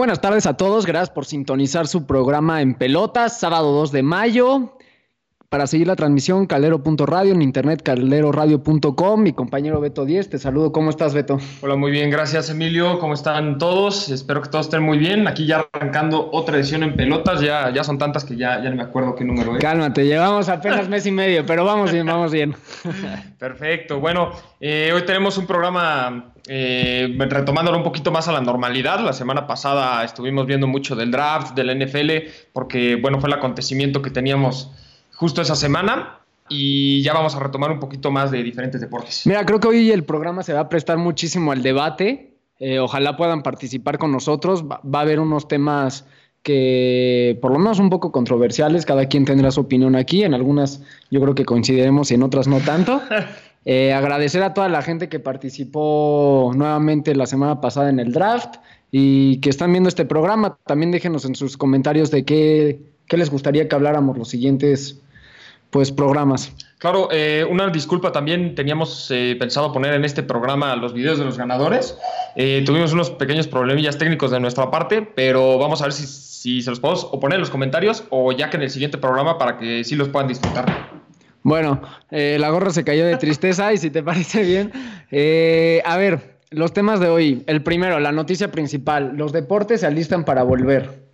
Buenas tardes a todos, gracias por sintonizar su programa en pelotas, sábado 2 de mayo. Para seguir la transmisión, calero.radio, en internet caleroradio.com. Mi compañero Beto 10, te saludo. ¿Cómo estás, Beto? Hola, muy bien, gracias, Emilio. ¿Cómo están todos? Espero que todos estén muy bien. Aquí ya arrancando otra edición en pelotas. Ya, ya son tantas que ya, ya no me acuerdo qué número es. Cálmate, llevamos apenas mes y medio, pero vamos bien, vamos bien. Perfecto. Bueno, eh, hoy tenemos un programa eh, retomándolo un poquito más a la normalidad. La semana pasada estuvimos viendo mucho del draft, del NFL, porque, bueno, fue el acontecimiento que teníamos justo esa semana y ya vamos a retomar un poquito más de diferentes deportes. Mira, creo que hoy el programa se va a prestar muchísimo al debate. Eh, ojalá puedan participar con nosotros. Va, va, a haber unos temas que por lo menos un poco controversiales. Cada quien tendrá su opinión aquí. En algunas yo creo que coincidiremos y en otras no tanto. Eh, agradecer a toda la gente que participó nuevamente la semana pasada en el draft y que están viendo este programa. También déjenos en sus comentarios de qué, qué les gustaría que habláramos los siguientes pues programas. Claro, eh, una disculpa también teníamos eh, pensado poner en este programa los videos de los ganadores. Eh, tuvimos unos pequeños problemillas técnicos de nuestra parte, pero vamos a ver si, si se los podemos poner en los comentarios o ya que en el siguiente programa para que sí los puedan disfrutar. Bueno, eh, la gorra se cayó de tristeza y si te parece bien, eh, a ver, los temas de hoy. El primero, la noticia principal. Los deportes se alistan para volver.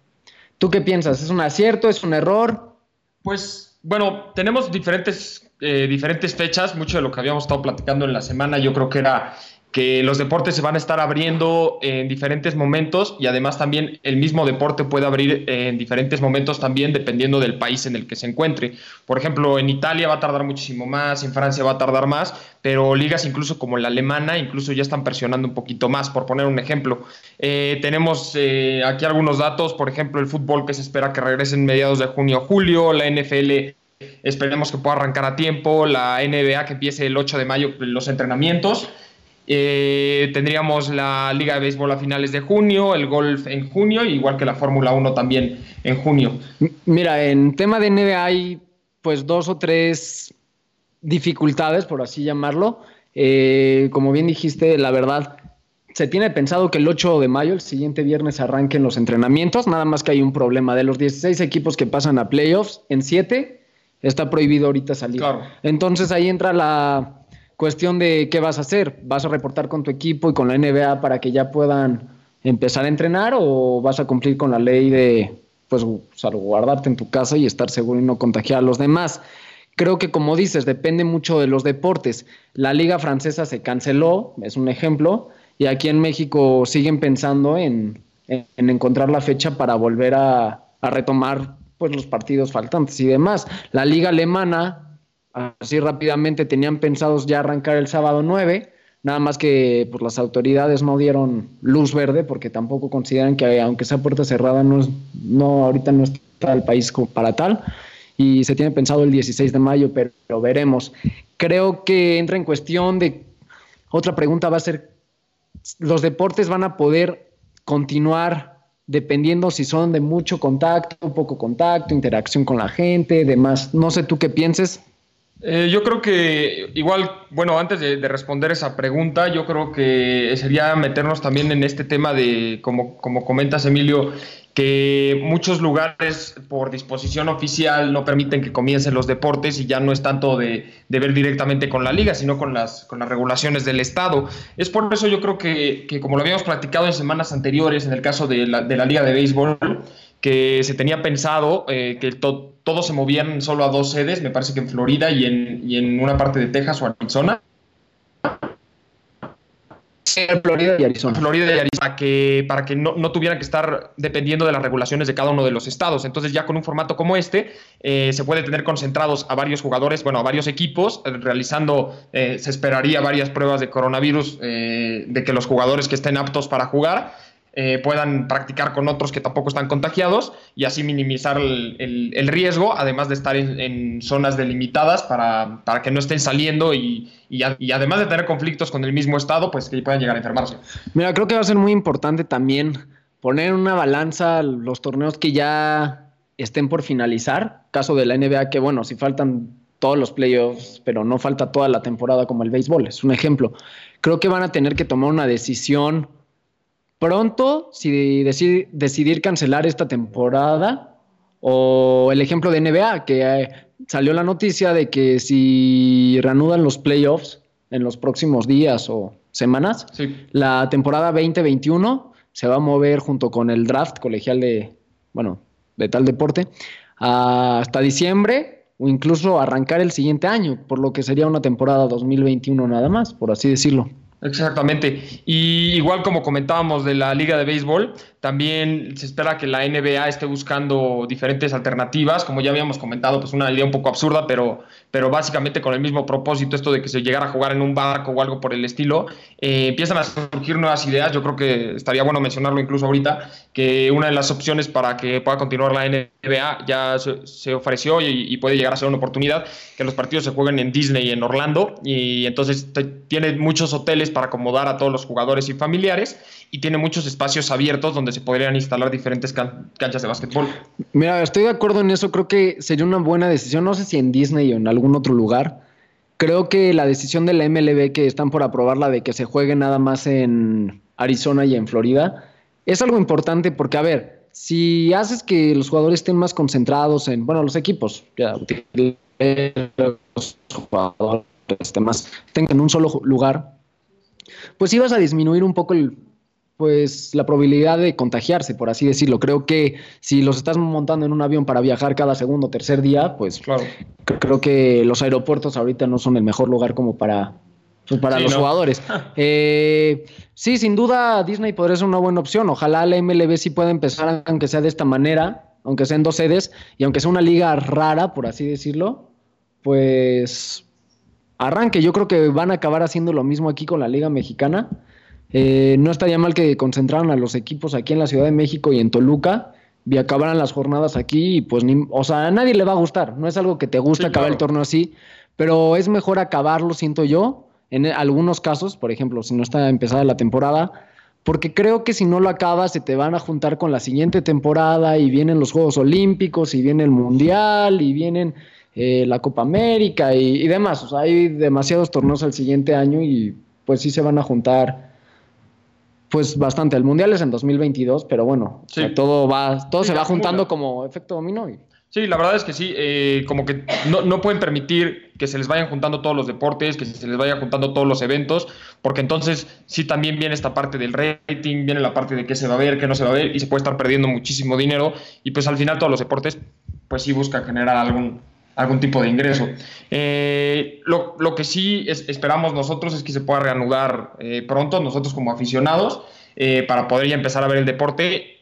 ¿Tú qué piensas? ¿Es un acierto? ¿Es un error? Pues bueno, tenemos diferentes, eh, diferentes fechas. Mucho de lo que habíamos estado platicando en la semana yo creo que era que los deportes se van a estar abriendo en diferentes momentos y además también el mismo deporte puede abrir en diferentes momentos también dependiendo del país en el que se encuentre. Por ejemplo, en Italia va a tardar muchísimo más, en Francia va a tardar más, pero ligas incluso como la alemana incluso ya están presionando un poquito más, por poner un ejemplo. Eh, tenemos eh, aquí algunos datos, por ejemplo, el fútbol que se espera que regrese en mediados de junio o julio, la NFL esperemos que pueda arrancar a tiempo, la NBA que empiece el 8 de mayo los entrenamientos. Eh, tendríamos la Liga de Béisbol a finales de junio, el golf en junio, igual que la Fórmula 1 también en junio. Mira, en tema de NBA hay pues dos o tres dificultades, por así llamarlo. Eh, como bien dijiste, la verdad, se tiene pensado que el 8 de mayo, el siguiente viernes, arranquen los entrenamientos, nada más que hay un problema. De los 16 equipos que pasan a playoffs, en 7 está prohibido ahorita salir. Claro. Entonces ahí entra la cuestión de qué vas a hacer. ¿Vas a reportar con tu equipo y con la NBA para que ya puedan empezar a entrenar o vas a cumplir con la ley de pues salvaguardarte en tu casa y estar seguro y no contagiar a los demás? Creo que como dices, depende mucho de los deportes. La liga francesa se canceló, es un ejemplo, y aquí en México siguen pensando en, en, en encontrar la fecha para volver a, a retomar pues los partidos faltantes y demás. La liga alemana así rápidamente tenían pensados ya arrancar el sábado 9, nada más que pues, las autoridades no dieron luz verde porque tampoco consideran que aunque sea puerta cerrada no, es, no ahorita no está el país para tal y se tiene pensado el 16 de mayo, pero, pero veremos. Creo que entra en cuestión de otra pregunta va a ser los deportes van a poder continuar dependiendo si son de mucho contacto, poco contacto, interacción con la gente, demás. No sé tú qué pienses, eh, yo creo que igual, bueno, antes de, de, responder esa pregunta, yo creo que sería meternos también en este tema de, como, como comentas, Emilio, que muchos lugares por disposición oficial no permiten que comiencen los deportes y ya no es tanto de, de ver directamente con la liga, sino con las, con las regulaciones del Estado. Es por eso yo creo que, que como lo habíamos platicado en semanas anteriores, en el caso de la, de la Liga de Béisbol, que se tenía pensado eh, que to todos se movían solo a dos sedes, me parece que en Florida y en, y en una parte de Texas o Arizona. Florida y Arizona. Florida y Arizona, para que, para que no, no, tuvieran que estar dependiendo de las regulaciones de cada uno de los estados. Entonces ya con un formato como este eh, se puede tener concentrados a varios jugadores, bueno, a varios equipos, eh, realizando, eh, se esperaría varias pruebas de coronavirus, eh, de que los jugadores que estén aptos para jugar eh, puedan practicar con otros que tampoco están contagiados y así minimizar el, riesgo, además de estar en, zonas delimitadas para, para, que no estén saliendo y, y, además de tener conflictos con el mismo estado, pues que puedan llegar a enfermarse. Mira, creo que va a ser muy importante también poner una balanza los torneos que ya estén por finalizar, caso de la NBA, que bueno, si faltan todos los playoffs, pero no falta toda la temporada como el béisbol, es un ejemplo. Creo que van a tener que tomar una decisión pronto si decidir cancelar esta temporada o el ejemplo de NBA, que eh, salió la noticia de que si reanudan los playoffs en los próximos días o semanas, la temporada 2021 se va a mover junto con el draft colegial de, bueno, de tal deporte hasta diciembre o incluso arrancar el siguiente año, por lo que sería una temporada 2021 nada más, por así decirlo. Exactamente. Y igual como comentábamos de la Liga de Béisbol, también se espera que la NBA esté buscando diferentes alternativas, como ya habíamos comentado, pues una idea un poco absurda, pero, pero básicamente con el mismo propósito, esto de que se llegara a jugar en un barco o algo por el estilo, eh, empiezan a surgir nuevas ideas, yo creo que estaría bueno mencionarlo incluso ahorita, que una de las opciones para que pueda continuar la NBA ya se, ofreció y, puede llegar a ser una oportunidad, que los partidos se jueguen en Disney, en Orlando, y entonces tiene muchos hoteles para acomodar a todos los jugadores y familiares, y tiene muchos espacios abiertos donde se podrían instalar diferentes canchas de básquetbol. Mira, estoy de acuerdo en eso, creo que sería una buena decisión, no sé si en Disney o en algún otro lugar. Creo que la decisión de la MLB que están por aprobarla de que se juegue nada más en Arizona y en Florida es algo importante porque, a ver, si haces que los jugadores estén más concentrados en, bueno, los equipos, ya, los jugadores más, tengan en un solo lugar, pues ibas a disminuir un poco el, pues la probabilidad de contagiarse, por así decirlo. Creo que si los estás montando en un avión para viajar cada segundo o tercer día, pues claro. creo que los aeropuertos ahorita no son el mejor lugar como para, pues, para los jugadores. Eh, sí, sin duda Disney podría ser una buena opción. Ojalá la MLB sí pueda empezar, aunque sea de esta manera, aunque sea en dos sedes, y aunque sea una liga rara, por así decirlo, pues arranque. Yo creo que van a acabar haciendo lo mismo aquí con la Liga Mexicana. Eh, no estaría mal que concentraran a los equipos aquí en la Ciudad de México y en Toluca y acabaran las jornadas aquí y pues ni, o sea, a nadie le va a gustar, no es algo que te guste acabar el torneo así, pero es mejor acabarlo, siento yo, en algunos casos, por ejemplo, si no está empezada la temporada, porque creo que si no lo acabas se te van a juntar con la siguiente temporada y vienen los Juegos Olímpicos y viene el Mundial y vienen eh, la Copa América y, y demás, o sea, hay demasiados torneos al siguiente año y pues sí se van a juntar pues bastante. El mundial es en 2022, pero bueno, todo va, todo se va juntando como efecto dominó. Sí, la verdad es que sí, eh, como que no, no, pueden permitir que se les vayan juntando todos los deportes, que se les vayan juntando todos los eventos, porque entonces sí también viene esta parte del rating, viene la parte de qué se va a ver, qué no se va a ver, y se puede estar perdiendo muchísimo dinero, y pues al final todos los deportes, pues sí buscan generar algún, algún tipo de ingreso. Eh, lo, que sí esperamos nosotros es que se pueda reanudar eh, pronto, nosotros como aficionados, eh, para poder ya empezar a ver el deporte.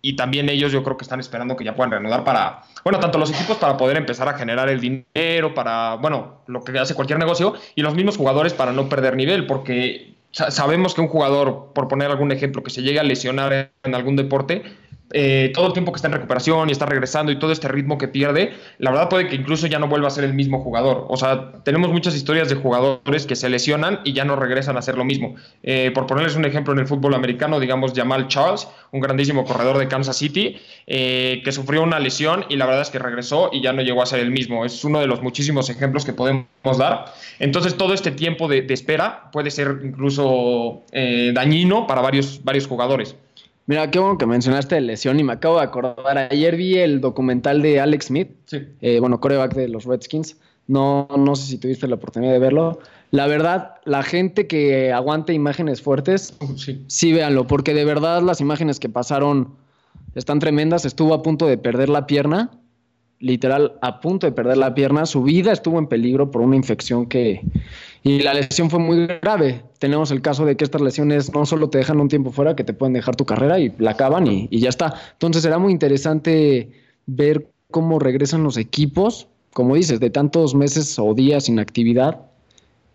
Y también ellos yo creo que están esperando que ya puedan reanudar para, bueno, tanto los equipos para poder empezar a generar el dinero, para, bueno, lo que hace cualquier negocio, y los mismos jugadores para no perder nivel, porque sabemos que un jugador, por poner algún ejemplo, que se llegue a lesionar en algún deporte, eh, todo el tiempo que está en recuperación y está regresando y todo este ritmo que pierde, la verdad puede que incluso ya no vuelva a ser el mismo jugador. O sea, tenemos muchas historias de jugadores que se lesionan y ya no regresan a ser lo mismo. Eh, por ponerles un ejemplo en el fútbol americano, digamos Jamal Charles, un grandísimo corredor de Kansas City, eh, que sufrió una lesión y la verdad es que regresó y ya no llegó a ser el mismo. Es uno de los muchísimos ejemplos que podemos dar. Entonces, todo este tiempo de, de espera puede ser incluso dañino para varios, varios jugadores. Mira, qué bueno que mencionaste lesión y me acabo de acordar. Ayer vi el documental de Alex Smith, eh, bueno, coreback de los Redskins. No, no sé si tuviste la oportunidad de verlo. La verdad, la gente que aguante imágenes fuertes, sí. sí, véanlo, porque de verdad las imágenes que pasaron están tremendas. Estuvo a punto de perder la pierna literal a punto de perder la pierna, su vida estuvo en peligro por una infección que... Y la lesión fue muy grave. Tenemos el caso de que estas lesiones no solo te dejan un tiempo fuera, que te pueden dejar tu carrera y la acaban y, ya está. Entonces será muy interesante ver cómo regresan los equipos, como dices, de tantos meses o días sin actividad.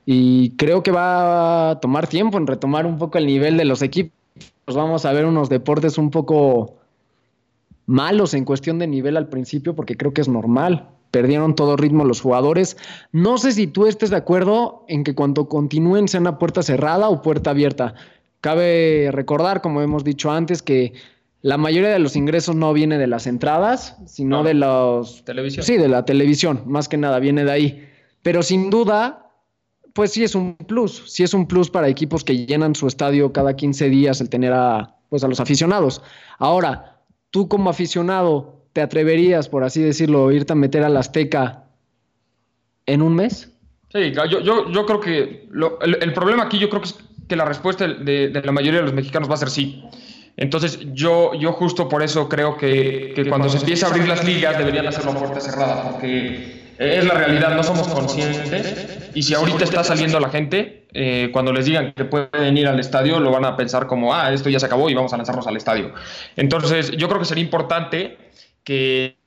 Y creo que va a tomar tiempo en retomar un poco el nivel de los equipos. Vamos a ver unos deportes un poco malos en cuestión de nivel al principio, porque creo que es normal. Perdieron todo ritmo los jugadores. No sé si tú estés de acuerdo en que cuando continúen sean a puerta cerrada o puerta abierta. Cabe recordar, como hemos dicho antes, que la mayoría de los ingresos no viene de las entradas, sino de los... Televisión. Sí, de la televisión, más que nada, viene de ahí. Pero sin duda, pues sí es un plus. Sí es un plus para equipos que llenan su estadio cada 15 días el tener a pues a los aficionados. Ahora, tú como aficionado, ¿te atreverías, por así decirlo, irte a meter a la Azteca en un mes? Sí, yo, yo, yo creo que el, problema aquí yo creo que es que la respuesta de, la mayoría de los mexicanos va a ser sí. Entonces yo, yo justo por eso creo que, que cuando se empiece a abrir las ligas deberían hacerlo a puerta cerrada, porque es la realidad, no somos conscientes. Y si ahorita está saliendo la gente, eh, cuando les digan que pueden ir al estadio, lo van a pensar como, ah, esto ya se acabó y vamos a lanzarnos al estadio. Entonces yo creo que sería importante que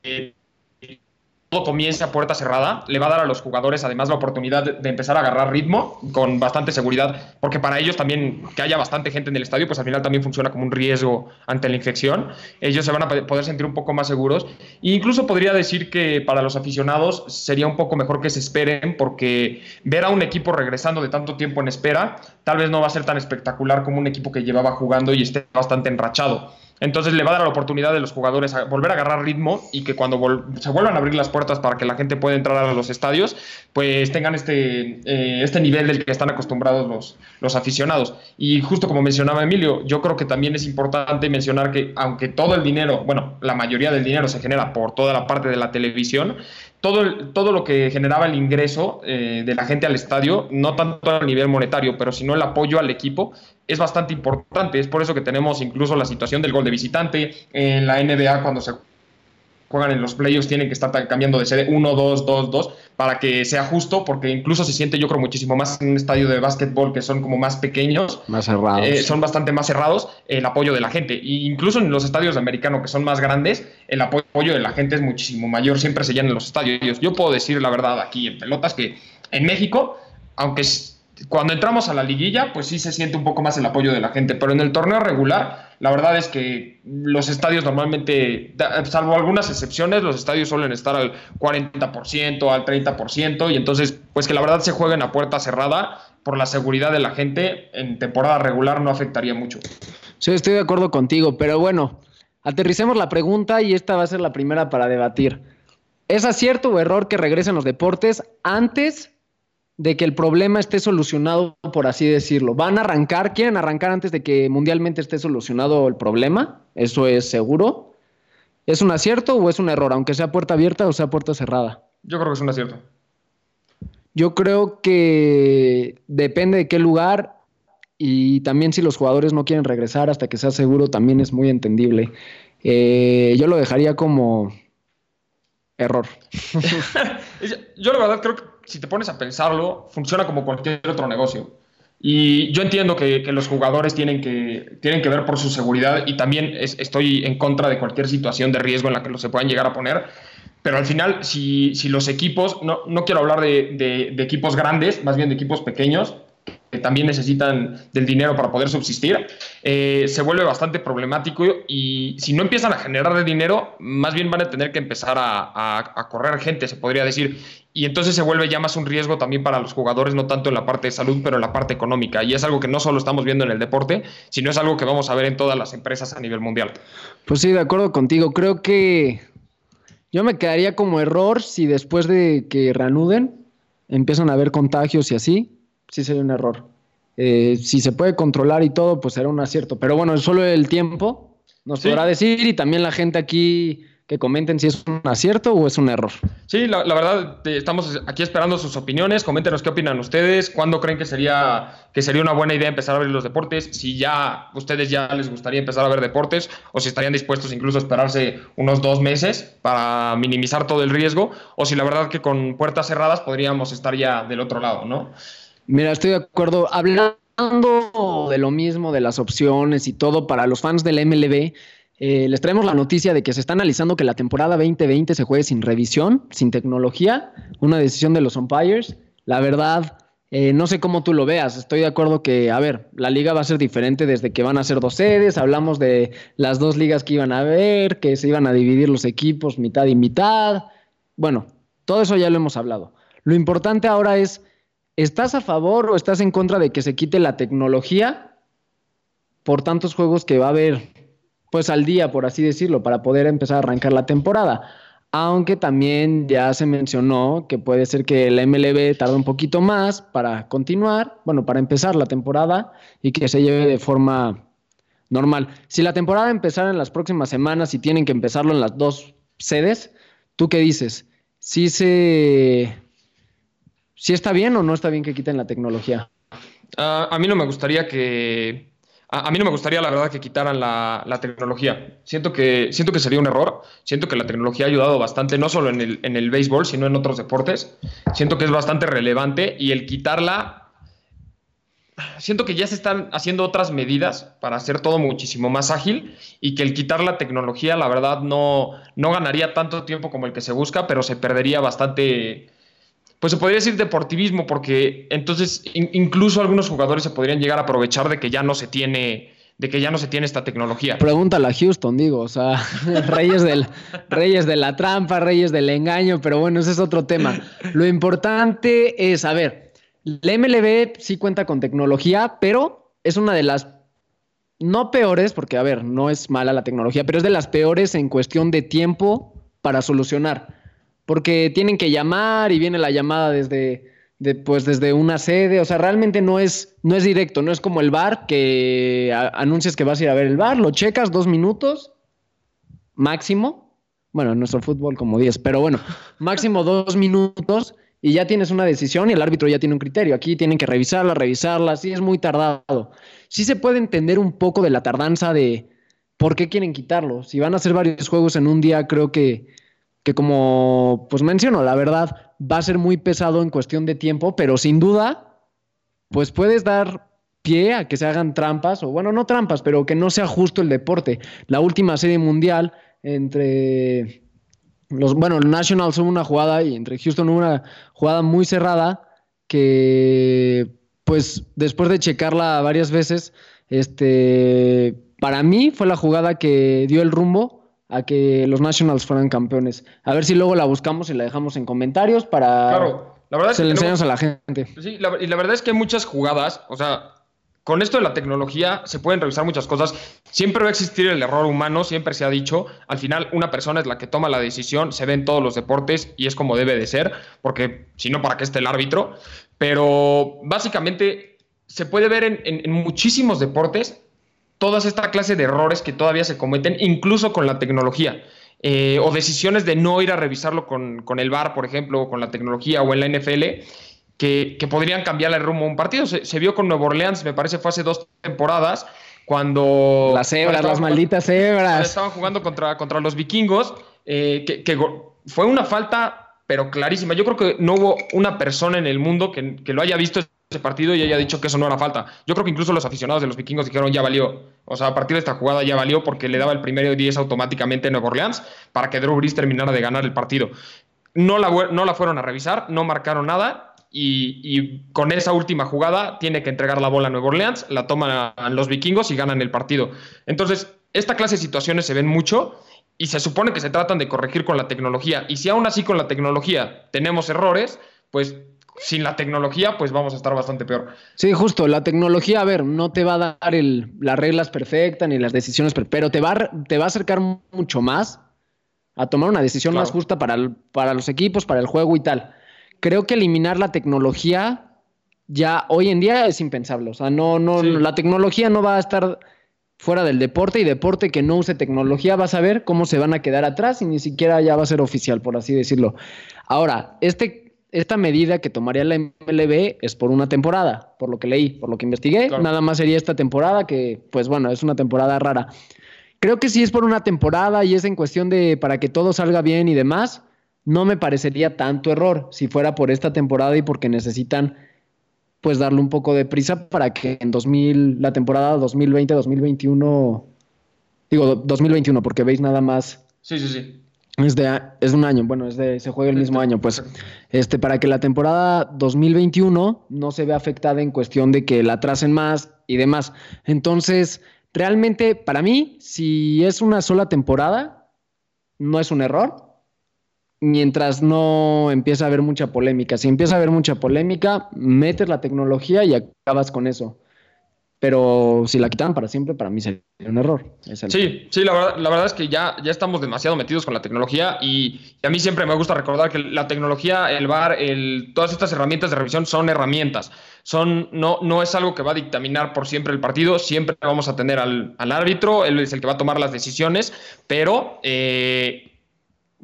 todo a puerta cerrada, le va a dar a los jugadores además la oportunidad de, empezar a agarrar ritmo con bastante seguridad, porque para ellos también que haya bastante gente en el estadio, pues al final también funciona como un riesgo ante la infección. Ellos se van a poder sentir un poco más seguros. E incluso podría decir que para los aficionados sería un poco mejor que se esperen, porque ver a un equipo regresando de tanto tiempo en espera, tal vez no va a ser tan espectacular como un equipo que llevaba jugando y esté bastante enrachado. Entonces le va a dar la oportunidad de los jugadores a volver a agarrar ritmo y que cuando se vuelvan a abrir las puertas para que la gente pueda entrar a los estadios, pues tengan este, eh, este nivel del que están acostumbrados los, los aficionados. Y justo como mencionaba Emilio, yo creo que también es importante mencionar que aunque todo el dinero, bueno, la mayoría del dinero se genera por toda la parte de la televisión, todo, todo lo que generaba el ingreso eh, de la gente al estadio, no tanto a nivel monetario, pero sino el apoyo al equipo, es bastante importante. Es por eso que tenemos incluso la situación del gol de visitante en la NBA cuando se juegan en los playoffs tienen que estar cambiando de sede 1, 2, 2, 2 para que sea justo, porque incluso se siente yo creo muchísimo más en un estadio de básquetbol que son como más pequeños, más cerrados. Eh, son bastante más cerrados, el apoyo de la gente. E incluso en los estadios de americano que son más grandes, el apoyo de la gente es muchísimo mayor, siempre se llenan los estadios. Yo puedo decir la verdad aquí en pelotas que en México, aunque cuando entramos a la liguilla, pues sí se siente un poco más el apoyo de la gente, pero en el torneo regular, la verdad es que los estadios normalmente, salvo algunas excepciones, los estadios suelen estar al 40%, al 30%, y entonces, pues que la verdad se jueguen a puerta cerrada por la seguridad de la gente, en temporada regular no afectaría mucho. Sí, estoy de acuerdo contigo, pero bueno, aterricemos la pregunta y esta va a ser la primera para debatir. ¿Es acierto o error que regresen los deportes antes de que el problema esté solucionado, por así decirlo. ¿Van a arrancar? ¿Quieren arrancar antes de que mundialmente esté solucionado el problema? Eso es seguro. ¿Es un acierto o es un error, aunque sea puerta abierta o sea puerta cerrada? Yo creo que es un acierto. Yo creo que depende de qué lugar y también si los jugadores no quieren regresar hasta que sea seguro, también es muy entendible. Eh, yo lo dejaría como error. yo la verdad creo que si te pones a pensarlo, funciona como cualquier otro negocio. Y yo entiendo que, los jugadores tienen que, tienen que ver por su seguridad y también estoy en contra de cualquier situación de riesgo en la que los se puedan llegar a poner. Pero al final, si, los equipos, no, no quiero hablar de, de, equipos grandes, más bien de equipos pequeños, que también necesitan del dinero para poder subsistir, eh, se vuelve bastante problemático y si no empiezan a generar de dinero, más bien van a tener que empezar a, correr gente, se podría decir. Y entonces se vuelve ya más un riesgo también para los jugadores, no tanto en la parte de salud, pero en la parte económica. Y es algo que no solo estamos viendo en el deporte, sino es algo que vamos a ver en todas las empresas a nivel mundial. Pues sí, de acuerdo contigo. Creo que yo me quedaría como error si después de que reanuden empiezan a haber contagios y así sí sería un error. Eh, si se puede controlar y todo, pues será un acierto. Pero bueno, solo el tiempo nos podrá decir y también la gente aquí que comenten si es un acierto o es un error. Sí, la, verdad, estamos aquí esperando sus opiniones. Coméntenos qué opinan ustedes, cuándo creen que sería, que sería una buena idea empezar a ver los deportes, si ya ustedes ya les gustaría empezar a ver deportes o si estarían dispuestos incluso a esperarse unos dos meses para minimizar todo el riesgo, o si la verdad que con puertas cerradas podríamos estar ya del otro lado, ¿no? Mira, estoy de acuerdo. Hablando de lo mismo, de las opciones y todo, para los fans del MLB, eh, les traemos la noticia de que se está analizando que la temporada 2020 se juegue sin revisión, sin tecnología, una decisión de los umpires. La verdad, eh, no sé cómo tú lo veas. Estoy de acuerdo que, a ver, la liga va a ser diferente desde que van a ser dos sedes. Hablamos de las dos ligas que iban a haber, que se iban a dividir los equipos mitad y mitad. Bueno, todo eso ya lo hemos hablado. Lo importante ahora es ¿Estás a favor o estás en contra de que se quite la tecnología por tantos juegos que va a haber, pues al día, por así decirlo, para poder empezar a arrancar la temporada? Aunque también ya se mencionó que puede ser que el MLB tarde un poquito más para continuar, bueno, para empezar la temporada y que se lleve de forma normal. Si la temporada empezara en las próximas semanas y tienen que empezarlo en las dos sedes, ¿tú qué dices? ¿Sí se... ¿Sí está bien o no está bien que quiten la tecnología? Uh, a mí no me gustaría que a, mí no me gustaría, la verdad, que quitaran la, tecnología. Siento que, siento que sería un error. Siento que la tecnología ha ayudado bastante, no solo en el, en el béisbol, sino en otros deportes. Siento que es bastante relevante y el quitarla siento que ya se están haciendo otras medidas para hacer todo muchísimo más ágil y que el quitar la tecnología, la verdad, no, no ganaría tanto tiempo como el que se busca, pero se perdería bastante, pues se podría decir deportivismo, porque entonces incluso algunos jugadores se podrían llegar a aprovechar de que ya no se tiene de que ya no se tiene esta tecnología. Pregúntale a Houston, digo, o sea, reyes, del, reyes de la trampa, reyes del engaño, pero bueno, ese es otro tema. Lo importante es, a ver, la MLB sí cuenta con tecnología, pero es una de las, no peores, porque a ver, no es mala la tecnología, pero es de las peores en cuestión de tiempo para solucionar porque tienen que llamar y viene la llamada desde, pues desde una sede, o sea, realmente no es, no es directo, no es como el bar que anuncias que vas a ir a ver el bar, lo checas dos minutos máximo, bueno, en nuestro fútbol como diez, pero bueno, máximo dos minutos y ya tienes una decisión y el árbitro ya tiene un criterio. Aquí tienen que revisarla, revisarla, sí es muy tardado. Sí se puede entender un poco de la tardanza de por qué quieren quitarlo. Si van a hacer varios juegos en un día, creo que que como pues menciono, la verdad va a ser muy pesado en cuestión de tiempo, pero sin duda, pues puedes dar pie a que se hagan trampas, o bueno, no trampas, pero que no sea justo el deporte. La última serie mundial entre los, bueno, Nationals hubo una jugada y entre Houston hubo una jugada muy cerrada que, pues, después de checarla varias veces, este, para mí fue la jugada que dio el rumbo a que los Nationals fueran campeones. A ver si luego la buscamos y la dejamos en comentarios para claro, la verdad es que le enseñamos a la gente. Sí, y la verdad es que hay muchas jugadas, o sea, con esto de la tecnología se pueden revisar muchas cosas. Siempre va a existir el error humano, siempre se ha dicho. Al final, una persona es la que toma la decisión, se ve en todos los deportes y es como debe de ser, porque si no, ¿para qué esté el árbitro? Pero básicamente se puede ver en, en muchísimos deportes todas esta clase de errores que todavía se cometen, incluso con la tecnología. Eh, o decisiones de no ir a revisarlo con, el VAR, por ejemplo, o con la tecnología o en la NFL, que, podrían cambiar el rumbo a un partido. Se, vio con Nuevo Orleans, me parece fue hace dos temporadas, cuando... Las las malditas cebras. Estaban jugando contra, contra los vikingos, eh, que, fue una falta, pero clarísima. Yo creo que no hubo una persona en el mundo que, que lo haya visto ese partido y haya dicho que eso no era falta. Yo creo que incluso los aficionados de los vikingos dijeron ya valió. O sea, a partir de esta jugada ya valió porque le daba el primero 10 automáticamente a Nueva Orleans para que Drew Brees terminara de ganar el partido. No la, no la fueron a revisar, no marcaron nada y, con esa última jugada tiene que entregar la bola a Nueva Orleans, la toman los vikingos y ganan el partido. Entonces, esta clase de situaciones se ven mucho y se supone que se tratan de corregir con la tecnología. Y si aún así con la tecnología tenemos errores, pues sin la tecnología, pues vamos a estar bastante peor. Sí, justo, la tecnología, a ver, no te va a dar las reglas perfectas ni las decisiones, pero te va, a, te va a acercar mucho más a tomar una decisión más justa para, para los equipos, para el juego y tal. Creo que eliminar la tecnología ya hoy en día es impensable. O sea, no, no, la tecnología no va a estar fuera del deporte y deporte que no use tecnología va a saber cómo se van a quedar atrás y ni siquiera ya va a ser oficial, por así decirlo. Ahora, este esta medida que tomaría la MLB es por una temporada, por lo que leí, por lo que investigué. Nada más sería esta temporada, que pues bueno, es una temporada rara. Creo que si es por una temporada y es en cuestión de para que todo salga bien y demás, no me parecería tanto error si fuera por esta temporada y porque necesitan pues darle un poco de prisa para que en 2000, la temporada 2020-2021, digo 2021, porque veis nada más. Sí, sí, sí. Es de, es un año, bueno, es de, se juega el mismo año, pues, este, para que la temporada 2021 no se vea afectada en cuestión de que la atrasen más y demás. Entonces, realmente, para mí, si es una sola temporada, no es un error, mientras no empieza a haber mucha polémica. Si empieza a haber mucha polémica, metes la tecnología y acabas con eso. Pero si la quitaban para siempre, para mí sería un error. Sí, sí, la verdad, la verdad es que ya, ya estamos demasiado metidos con la tecnología y, a mí siempre me gusta recordar que la tecnología, el VAR, el, todas estas herramientas de revisión son herramientas. Son, no, no es algo que va a dictaminar por siempre el partido, siempre vamos a tener al, al árbitro, él es el que va a tomar las decisiones, pero... Eh,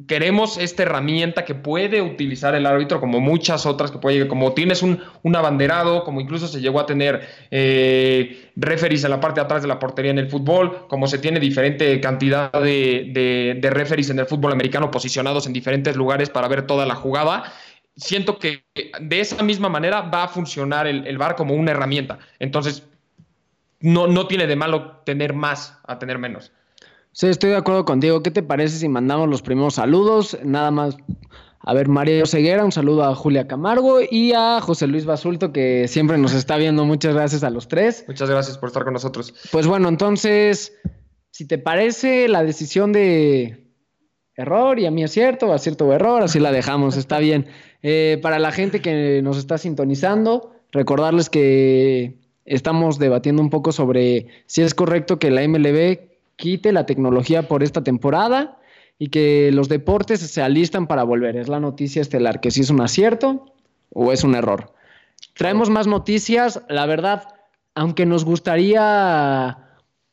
queremos esta herramienta que puede utilizar el árbitro como muchas otras que puede, como tienes un, un abanderado, como incluso se llegó a tener eh, referees en la parte de atrás de la portería en el fútbol, como se tiene diferente cantidad de, de, de en el fútbol americano posicionados en diferentes lugares para ver toda la jugada. Siento que de esa misma manera va a funcionar el, el VAR como una herramienta. Entonces, no, no tiene de malo tener más a tener menos. Sí, estoy de acuerdo contigo. ¿Qué te parece si mandamos los primeros saludos? Nada más. A ver, María Ceguera, un saludo a Julia Camargo y a José Luis Basulto, que siempre nos está viendo. Muchas gracias a los tres. Muchas gracias por estar con nosotros. Pues bueno, entonces, si te parece la decisión de error y a mí acierto, acierto o error, así la dejamos, está bien. Eh, para la gente que nos está sintonizando, recordarles que estamos debatiendo un poco sobre si es correcto que la MLB quite la tecnología por esta temporada y que los deportes se alistan para volver. Es la noticia estelar, que si es un acierto o es un error. Traemos más noticias, la verdad, aunque nos gustaría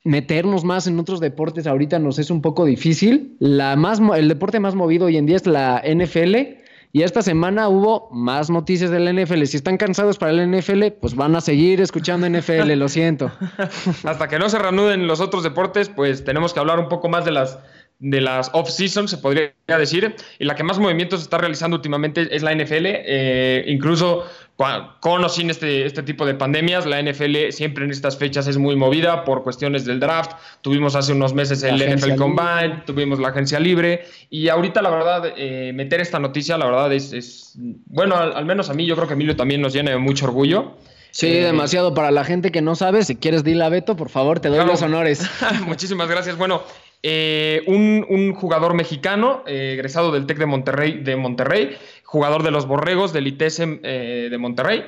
meternos más en otros deportes, ahorita nos es un poco difícil. La más, el deporte más movido hoy en día es la NFL y esta semana hubo más noticias del NFL. Si están cansados para el NFL, pues van a seguir escuchando NFL, lo siento. Hasta que no se reanuden los otros deportes, pues tenemos que hablar un poco más de las de las off-season, se podría decir, y la que más movimientos está realizando últimamente es la NFL. Eh, incluso con o sin este, este tipo de pandemias, la NFL siempre en estas fechas es muy movida por cuestiones del draft. Tuvimos hace unos meses el NFL Combine, tuvimos la agencia libre y ahorita la verdad, eh, meter esta noticia, la verdad es, bueno, al, menos a mí, yo creo que Emilio también nos llena de mucho orgullo. Sí, eh, demasiado. Para la gente que no sabe, si quieres dile a Beto, por favor, te doy los honores. Muchísimas gracias. Bueno, eh, un, jugador mexicano, eh, egresado del TEC de Monterrey, de Monterrey, jugador de los Borregos, del ITESM eh, de Monterrey,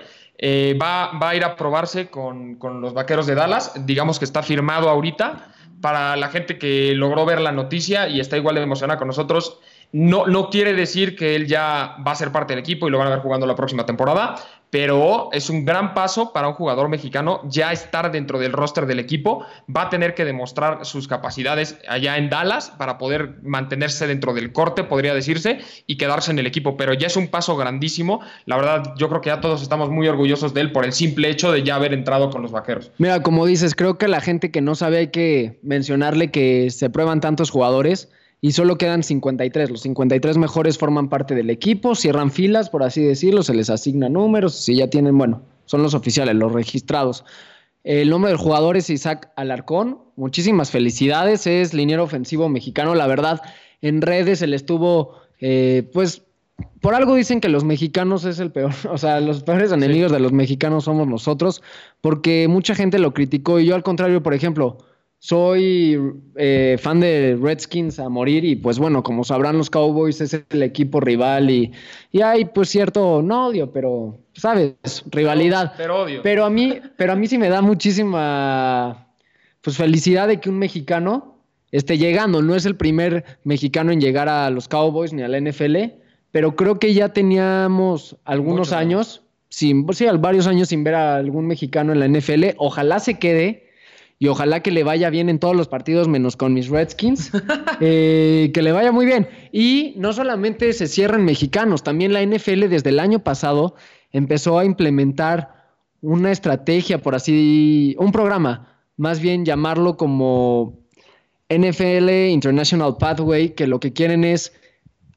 va, va, a ir a probarse con, con, los Vaqueros de Dallas. Digamos que está firmado ahorita. Para la gente que logró ver la noticia y está igual de emocionada con nosotros, no, no quiere decir que él ya va a ser parte del equipo y lo van a ver jugando la próxima temporada, pero es un gran paso para un jugador mexicano ya estar dentro del roster del equipo. Va a tener que demostrar sus capacidades allá en Dallas para poder mantenerse dentro del corte, podría decirse, y quedarse en el equipo. Pero ya es un paso grandísimo. La verdad, yo creo que ya todos estamos muy orgullosos de él por el simple hecho de ya haber entrado con los vaqueros. Mira, como dices, creo que la gente que no sabe hay que mencionarle que se prueban tantos jugadores y solo quedan 53. Los 53 mejores forman parte del equipo, cierran filas, por así decirlo, se les asigna números, si ya tienen, bueno, son los oficiales, los registrados. El nombre del jugador es Isaac Alarcón. Muchísimas felicidades, es liniero ofensivo mexicano. La verdad, en redes se le estuvo, eh, pues, por algo dicen que los mexicanos es el peor, o sea, los peores enemigos de los mexicanos somos nosotros, porque mucha gente lo criticó y yo al contrario, por ejemplo, soy eh, fan de Redskins a morir y pues bueno, como sabrán los Cowboys es el equipo rival y, y hay pues cierto, no odio, pero sabes, rivalidad. Pero, odio. Pero a mí, pero a mí sí me da muchísima pues felicidad de que un mexicano esté llegando. No es el primer mexicano en llegar a los Cowboys ni a la NFL, pero creo que ya teníamos algunos años, sin, sí, varios años sin ver a algún mexicano en la NFL. Ojalá se quede y ojalá que le vaya bien en todos los partidos, menos con mis Redskins. Eh, que le vaya muy bien. Y no solamente se cierran mexicanos, también la NFL desde el año pasado empezó a implementar una estrategia, por así, un programa, más bien llamarlo como NFL International Pathway, que lo que quieren es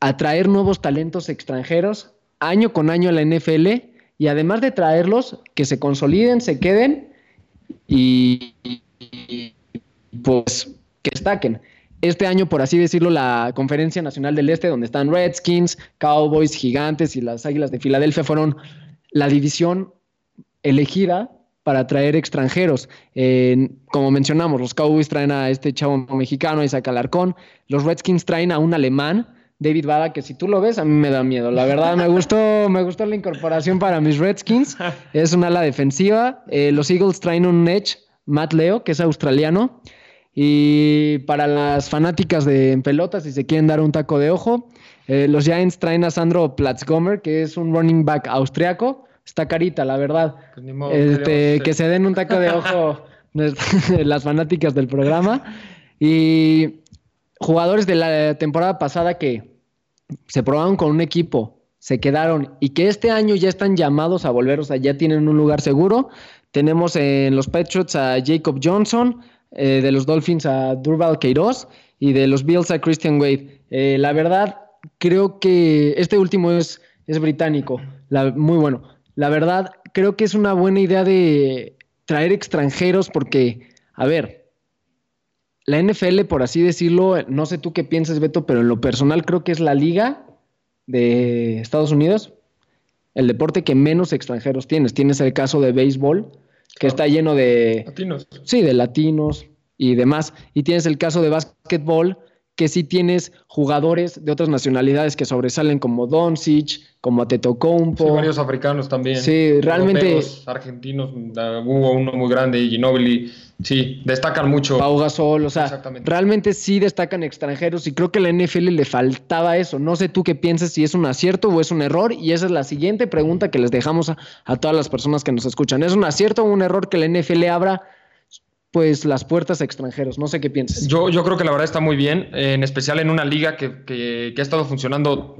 atraer nuevos talentos extranjeros año con año a la NFL y además de traerlos, que se consoliden, se queden y, pues que destaquen. Este año, por así decirlo, la Conferencia Nacional del Este, donde están Redskins, Cowboys, Gigantes y las Águilas de Filadelfia, fueron la división elegida para traer extranjeros. como mencionamos, los Cowboys traen a este chavo mexicano, Isaac Alarcón. Los Redskins traen a un alemán, David Bada, que si tú lo ves, a mí me da miedo. La verdad, me gustó, me gustó la incorporación para mis Redskins. Es un ala defensiva. Eh, los Eagles traen un edge Matt Leo, que es australiano. Y para las fanáticas de pelotas, si se quieren dar un taco de ojo, eh, los Giants traen a Sandro Platzgomer, que es un running back austriaco. Está carita, la verdad. Pues este, que se den un taco de ojo las fanáticas del programa. Y jugadores de la temporada pasada que se probaron con un equipo, se quedaron y que este año ya están llamados a volver, o sea, ya tienen un lugar seguro. Tenemos en los Patriots a Jacob Johnson, eh, de los Dolphins a Durval Queiroz y de los Bills a Christian Wade. Eh, la verdad, creo que este último es, es británico, muy bueno. La verdad, creo que es una buena idea de traer extranjeros porque, a ver, la NFL, por así decirlo, no sé tú qué piensas, Beto, pero en lo personal creo que es la liga de Estados Unidos, el deporte que menos extranjeros tienes. Tienes el caso de béisbol, que está lleno de... Latinos. Sí, de latinos y demás. Y tienes el caso de básquetbol, que sí tienes jugadores de otras nacionalidades que sobresalen como Doncic, como Atetokounmpo. Sí, varios africanos también. Sí, realmente... argentinos, hubo uno muy grande, Ginobili. Sí, destacan mucho. Pau Gasol, o sea, realmente sí destacan extranjeros y creo que a la NFL le faltaba eso. No sé tú qué piensas si es un acierto o es un error y esa es la siguiente pregunta que les dejamos a, a todas las personas que nos escuchan. ¿Es un acierto o un error que la NFL abra pues las puertas a extranjeros. No sé qué piensas. Yo, yo creo que la verdad está muy bien, en especial en una liga que, que, ha estado funcionando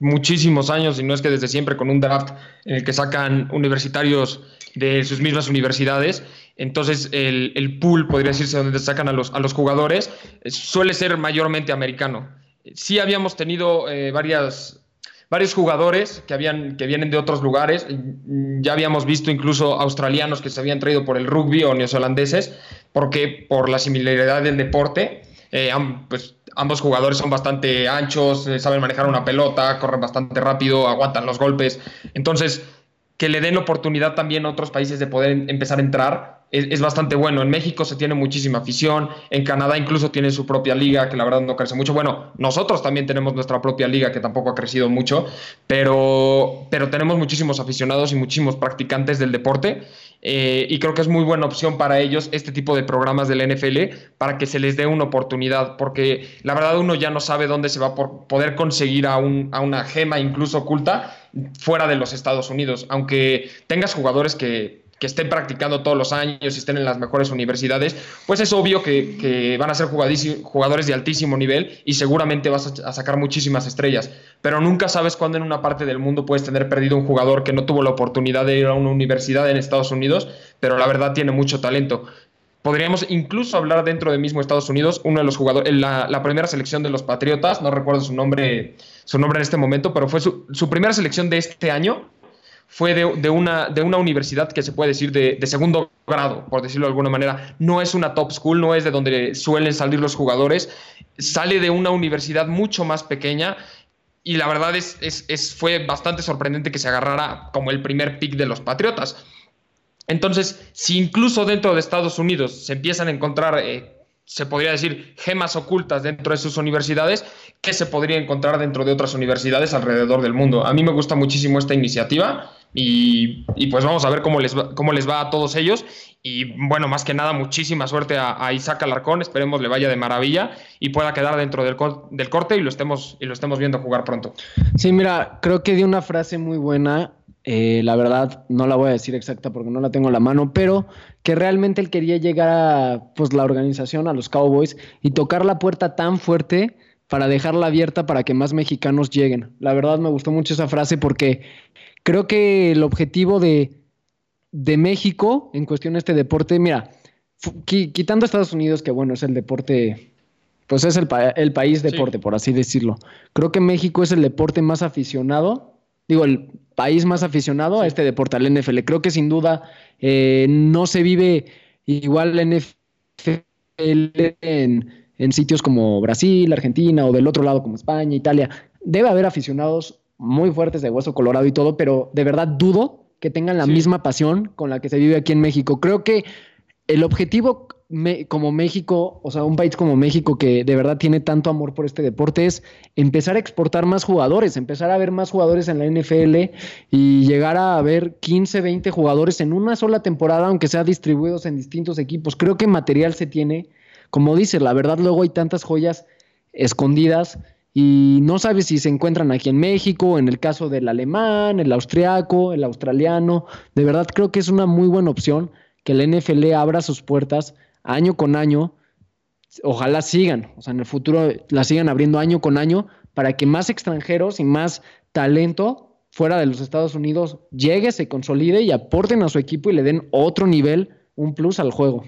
muchísimos años, y no es que desde siempre con un draft en el que sacan universitarios de sus mismas universidades. Entonces el, el pool, podría decirse, donde sacan a los, a los jugadores, suele ser mayormente americano. Sí habíamos tenido eh, varias varios jugadores que, habían, que vienen de otros lugares. Ya habíamos visto incluso australianos que se habían traído por el rugby o neozelandeses, porque por la similaridad del deporte, eh, pues, ambos jugadores son bastante anchos, eh, saben manejar una pelota, corren bastante rápido, aguantan los golpes. Entonces, que le den la oportunidad también a otros países de poder empezar a entrar es, bastante bueno. En México se tiene muchísima afición, en Canadá incluso tiene su propia liga, que la verdad no crece mucho. Bueno, nosotros también tenemos nuestra propia liga, que tampoco ha crecido mucho, pero, pero tenemos muchísimos aficionados y muchísimos practicantes del deporte. Eh, y creo que es muy buena opción para ellos este tipo de programas del NFL para que se les dé una oportunidad, porque la verdad uno ya no sabe dónde se va a poder conseguir a, un, a una gema incluso oculta fuera de los Estados Unidos, aunque tengas jugadores que que estén practicando todos los años y estén en las mejores universidades, pues es obvio que, van a ser jugadores de altísimo nivel y seguramente vas a, sacar muchísimas estrellas. Pero nunca sabes cuándo en una parte del mundo puedes tener perdido un jugador que no tuvo la oportunidad de ir a una universidad en Estados Unidos, pero la verdad tiene mucho talento. Podríamos incluso hablar dentro del mismo Estados Unidos, uno de los jugadores, la, la primera selección de los Patriotas, no recuerdo su nombre, su nombre en este momento, pero fue su, su primera selección de este año fue de, una, de una universidad que se puede decir de, segundo grado, por decirlo de alguna manera. No es una top school, no es de donde suelen salir los jugadores. Sale de una universidad mucho más pequeña y la verdad es, es, fue bastante sorprendente que se agarrara como el primer pick de los Patriotas. Entonces, si incluso dentro de Estados Unidos se empiezan a encontrar eh, se podría decir, gemas ocultas dentro de sus universidades que se podría encontrar dentro de otras universidades alrededor del mundo. A mí me gusta muchísimo esta iniciativa y, pues vamos a ver cómo les, va, cómo les va a todos ellos. Y bueno, más que nada, muchísima suerte a, Isaac Alarcón. Esperemos le vaya de maravilla y pueda quedar dentro del, del corte y lo, estemos, y lo estemos viendo jugar pronto. Sí, mira, creo que dio una frase muy buena eh, la verdad, no la voy a decir exacta porque no la tengo en la mano, pero que realmente él quería llegar a pues, la organización, a los Cowboys, y tocar la puerta tan fuerte para dejarla abierta para que más mexicanos lleguen. La verdad me gustó mucho esa frase porque creo que el objetivo de, de México en cuestión de este deporte, mira, quitando Estados Unidos, que bueno, es el deporte, pues es el, el país deporte, por así decirlo. Creo que México es el deporte más aficionado, digo, el país más aficionado a este deporte, al NFL. Creo que sin duda eh, no se vive igual la NFL en, en, sitios como Brasil, Argentina o del otro lado como España, Italia. Debe haber aficionados muy fuertes de hueso colorado y todo, pero de verdad dudo que tengan la misma pasión con la que se vive aquí en México. Creo que el objetivo como México, o sea, un país como México que de verdad tiene tanto amor por este deporte, es empezar a exportar más jugadores, empezar a ver más jugadores en la NFL y llegar a ver 15, 20 jugadores en una sola temporada, aunque sea distribuidos en distintos equipos. Creo que material se tiene. Como dices, la verdad luego hay tantas joyas escondidas y no sabes si se encuentran aquí en México, en el caso del alemán, el austriaco, el australiano. De verdad creo que es una muy buena opción que la NFL abra sus puertas año con año. Ojalá sigan, o sea, en el futuro la sigan abriendo año con año para que más extranjeros y más talento fuera de los Estados Unidos llegue, se consolide y aporten a su equipo y le den otro nivel, un plus al juego.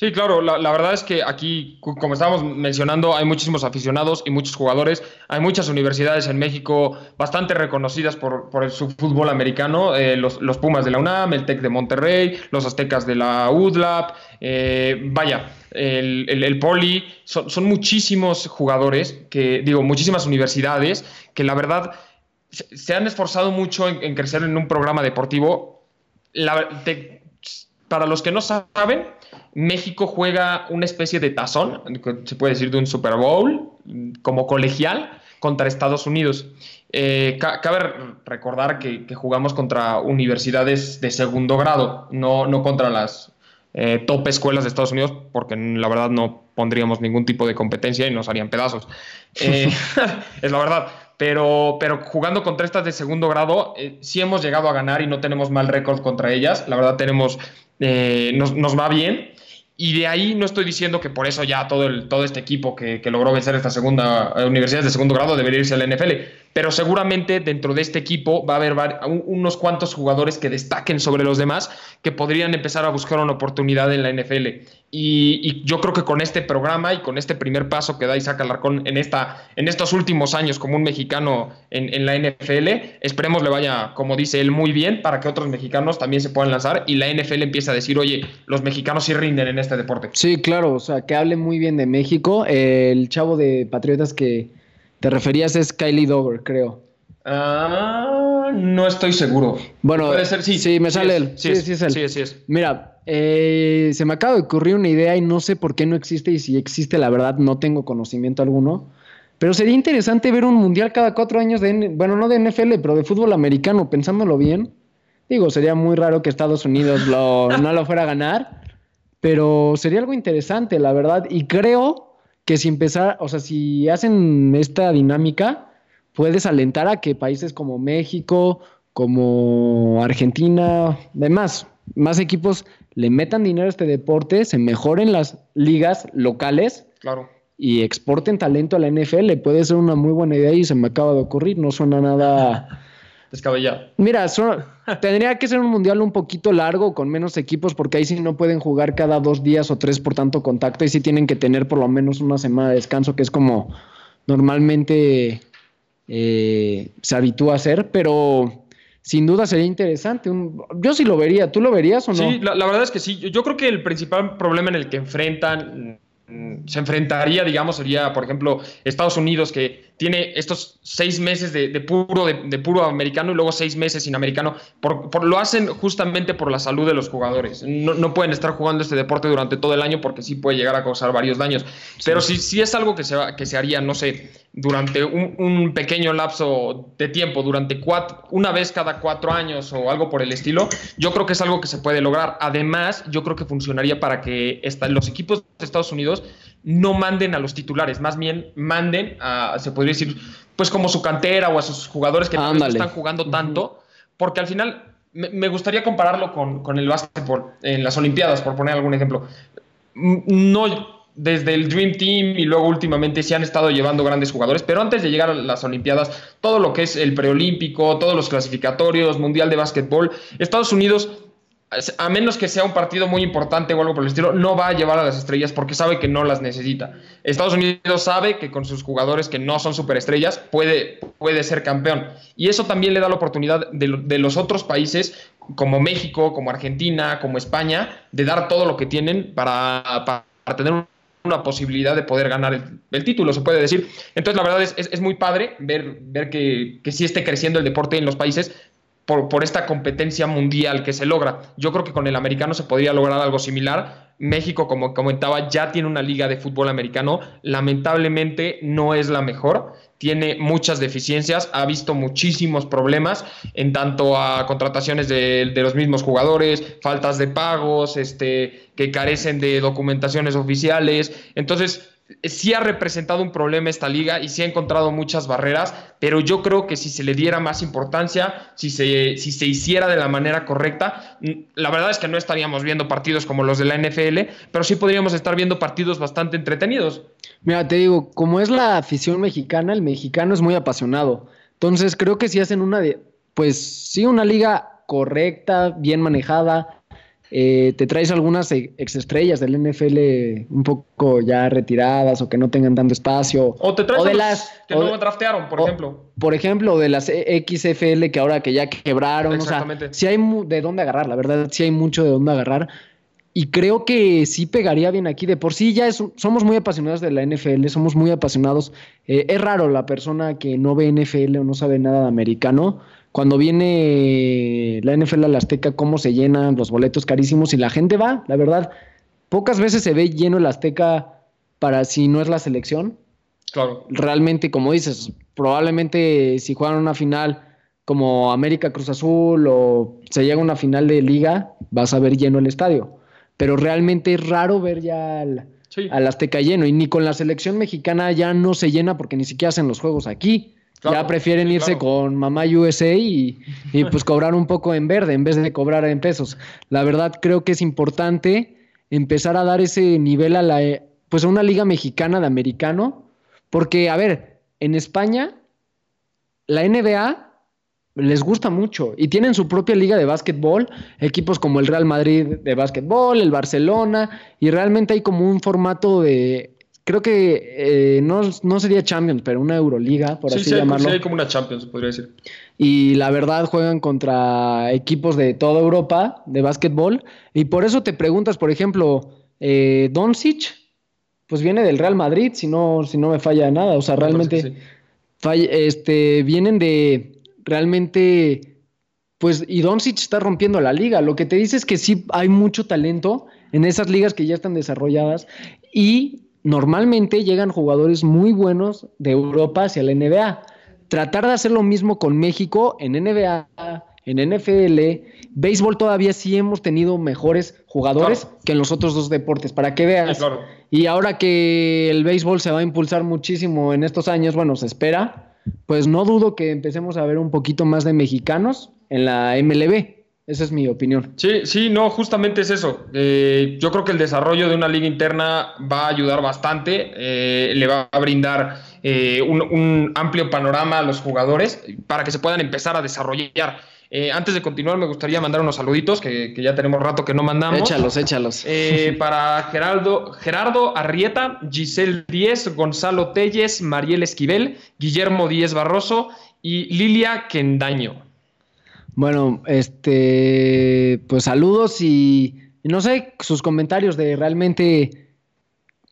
Sí, claro, la, verdad es que aquí, como estábamos mencionando, hay muchísimos aficionados y muchos jugadores. Hay muchas universidades en México bastante reconocidas por, por su fútbol americano, eh, los, Pumas de la UNAM, el TEC de Monterrey, los Aztecas de la UDLAP, eh, vaya, el, Poli, son, muchísimos jugadores, que digo, muchísimas universidades que la verdad se, han esforzado mucho en, crecer en un programa deportivo. para los que no saben, México juega una especie de tazón, se puede decir de un Super Bowl, como colegial, contra Estados Unidos. Eh, cabe recordar que, jugamos contra universidades de segundo grado, no, no contra las eh, top escuelas de Estados Unidos, porque la verdad no pondríamos ningún tipo de competencia y nos harían pedazos. Eh, es la verdad. Pero, pero jugando contra estas de segundo grado, sí hemos llegado a ganar y no tenemos mal récord contra ellas. La verdad tenemos, nos, nos va bien. Y de ahí no estoy diciendo que por eso ya todo, el, todo este equipo que, que logró vencer esta segunda eh, universidad de segundo grado debería irse a la NFL pero seguramente dentro de este equipo va a haber unos cuantos jugadores que destaquen sobre los demás que podrían empezar a buscar una oportunidad en la NFL. Y, yo creo que con este programa y con este primer paso que da Isaac Alarcón en, esta, en estos últimos años como un mexicano en, en la NFL, esperemos le vaya, como dice él, muy bien para que otros mexicanos también se puedan lanzar y la NFL empiece a decir, oye, los mexicanos sí rinden en este deporte. Sí, claro, o sea, que hable muy bien de México. El chavo de Patriotas que te referías es Kylie Dover, creo. Ah, no estoy seguro. Bueno, Puede ser, sí, sí, me sale él. Sí, sí, es él. Sí, sí es. Mira, eh, se me acaba de ocurrir una idea y no sé por qué no existe y si existe, la verdad, no tengo conocimiento alguno. Pero sería interesante ver un mundial cada cuatro años de, bueno, no de NFL, pero de fútbol americano, pensándolo bien. Digo, sería muy raro que Estados Unidos no lo fuera a ganar, pero sería algo interesante, la verdad. Y creo que si empezar, o sea, si hacen esta dinámica, puedes alentar a que países como México, como Argentina, demás, más equipos le metan dinero a este deporte, se mejoren las ligas locales. Claro. Y exporten talento a la NFL. Puede ser una muy buena idea y se me acaba de ocurrir. No suena nada descabellado. Mira, tendría que ser un mundial un poquito largo, con menos equipos, porque ahí sí no pueden jugar cada dos días o tres por tanto contacto, y sí tienen que tener por lo menos una semana de descanso, que es como normalmente eh, se habitúa a hacer, pero sin duda sería interesante. yo sí lo vería, ¿tú lo verías o no? Sí, la, verdad es que sí. Yo creo que el principal problema en el que enfrentan mm, se enfrentaría, digamos, sería, por ejemplo, Estados Unidos, que tiene estos seis meses de, puro, de, puro americano y luego seis meses sin americano. Por, lo hacen justamente por la salud de los jugadores. No, pueden estar jugando este deporte durante todo el año porque sí puede llegar a causar varios daños. Pero si, si es algo que se, que se haría, no sé, durante un, pequeño lapso de tiempo, durante cuatro, una vez cada cuatro años o algo por el estilo, yo creo que es algo que se puede lograr. Además, yo creo que funcionaría para que los equipos de Estados Unidos no manden a los titulares, más bien manden a, se podría decir, pues como su cantera o a sus jugadores que no están jugando tanto, porque al final me, gustaría compararlo con, con, el básquetbol en las Olimpiadas, por poner algún ejemplo. No desde el Dream Team y luego últimamente se han estado llevando grandes jugadores, pero antes de llegar a las Olimpiadas, todo lo que es el preolímpico, todos los clasificatorios, Mundial de Básquetbol, Estados Unidos a menos que sea un partido muy importante o algo por el estilo, no va a llevar a las estrellas porque sabe que no las necesita. Estados Unidos sabe que con sus jugadores que no son superestrellas puede, puede ser campeón. Y eso también le da la oportunidad de, los otros países, como México, como Argentina, como España, de dar todo lo que tienen para, tener una posibilidad de poder ganar el, título, se puede decir. Entonces, la verdad es, es, muy padre ver, ver que, que sí esté creciendo el deporte en los países, por, esta competencia mundial que se logra. Yo creo que con el americano se podría lograr algo similar. México, como comentaba, ya tiene una liga de fútbol americano. Lamentablemente no es la mejor. Tiene muchas deficiencias, ha visto muchísimos problemas en tanto a contrataciones de, de los mismos jugadores, faltas de pagos, este, que carecen de documentaciones oficiales. Entonces, sí ha representado un problema esta liga y sí ha encontrado muchas barreras, pero yo creo que si se le diera más importancia, si se, si se hiciera de la manera correcta, la verdad es que no estaríamos viendo partidos como los de la NFL, pero sí podríamos estar viendo partidos bastante entretenidos. Mira, te digo, como es la afición mexicana, el mexicano es muy apasionado. Entonces creo que si hacen una de, pues sí, una liga correcta, bien manejada, eh, te traes algunas e-, exestrellas del NFL un poco ya retiradas o que no tengan tanto espacio. O te traes de las que no draftearon, por ejemplo. Por ejemplo, de las e-, XFL que ahora que ya quebraron. Exactamente. O sea, sí hay de dónde agarrar, la verdad, sí hay mucho de dónde agarrar. Y creo que sí pegaría bien aquí. De por sí ya somos muy apasionados de la NFL, somos muy apasionados. Eh, es raro la persona que no ve NFL o no sabe nada de americano cuando viene la NFL a la Azteca, cómo se llenan los boletos carísimos y la gente va, la verdad. Pocas veces se ve lleno el Azteca para si no es la selección. Claro. Realmente, como dices, probablemente si juegan una final como América Cruz Azul o se llega a una final de liga, vas a ver lleno el estadio. Pero realmente es raro ver ya al, al Azteca lleno. Y ni con la selección mexicana ya no se llena porque ni siquiera hacen los juegos aquí ya prefieren irse con mamá USA y, pues cobrar un poco en verde en vez de cobrar en pesos. La verdad creo que es importante empezar a dar ese nivel a la pues a una liga mexicana de americano, porque a ver, en España la NBA les gusta mucho y tienen su propia liga de básquetbol, equipos como el Real Madrid de básquetbol, el Barcelona y realmente hay como un formato de creo que eh, no, sería Champions, pero una Euroliga, por así llamarlo. Sí, hay como una Champions, podría decir. Y la verdad juegan contra equipos de toda Europa de básquetbol. Y por eso te preguntas, por ejemplo, eh, Doncic, pues viene del Real Madrid, si no, si no me falla nada. O sea, realmente este, vienen de realmente. Pues, y Doncic está rompiendo la liga. Lo que te dice es que sí hay mucho talento en esas ligas que ya están desarrolladas. Y normalmente llegan jugadores muy buenos de Europa hacia la NBA. Tratar de hacer lo mismo con México en NBA, en NFL, béisbol todavía sí hemos tenido mejores jugadores que en los otros dos deportes, para que veas. Y ahora que el béisbol se va a impulsar muchísimo en estos años, bueno, se espera, pues no dudo que empecemos a ver un poquito más de mexicanos en la MLB. Esa es mi opinión. Sí, sí, no, justamente es eso. Eh, yo creo que el desarrollo de una liga interna va a ayudar bastante, eh, le va a brindar eh, un, amplio panorama a los jugadores para que se puedan empezar a desarrollar. Antes de continuar, me gustaría mandar unos saluditos que, ya tenemos rato que no mandamos. Échalos, échalos. para Geraldo, Gerardo Arrieta, Giselle Díez, Gonzalo Telles, Mariel Esquivel, Guillermo Díez Barroso y Lilia Quendaño. Bueno, este, pues saludos y, no sé, sus comentarios de realmente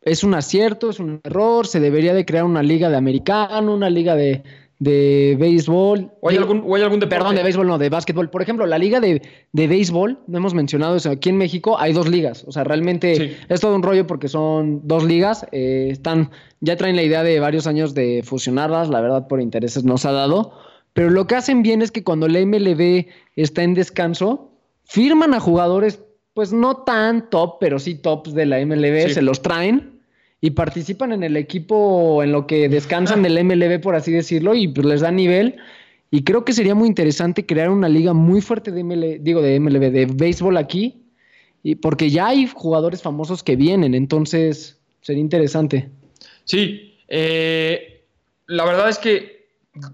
es un acierto, es un error, se debería de crear una liga de americano, una liga de, de béisbol. ¿O hay, algún, o hay algún deporte? Perdón, de béisbol, no, de básquetbol. Por ejemplo, la liga de, de béisbol, no hemos mencionado eso, aquí en México hay dos ligas. O sea, realmente es todo un rollo porque son dos ligas. Eh, están, ya traen la idea de varios años de fusionarlas, la verdad por intereses nos ha dado. Pero lo que hacen bien es que cuando la MLB está en descanso, firman a jugadores, pues no tan top, pero sí tops de la MLB, se los traen y participan en el equipo en lo que descansan del MLB, por así decirlo, y pues les da nivel. Y creo que sería muy interesante crear una liga muy fuerte de MLB, digo de MLB, de béisbol aquí, y porque ya hay jugadores famosos que vienen, entonces sería interesante. Sí, eh, la verdad es que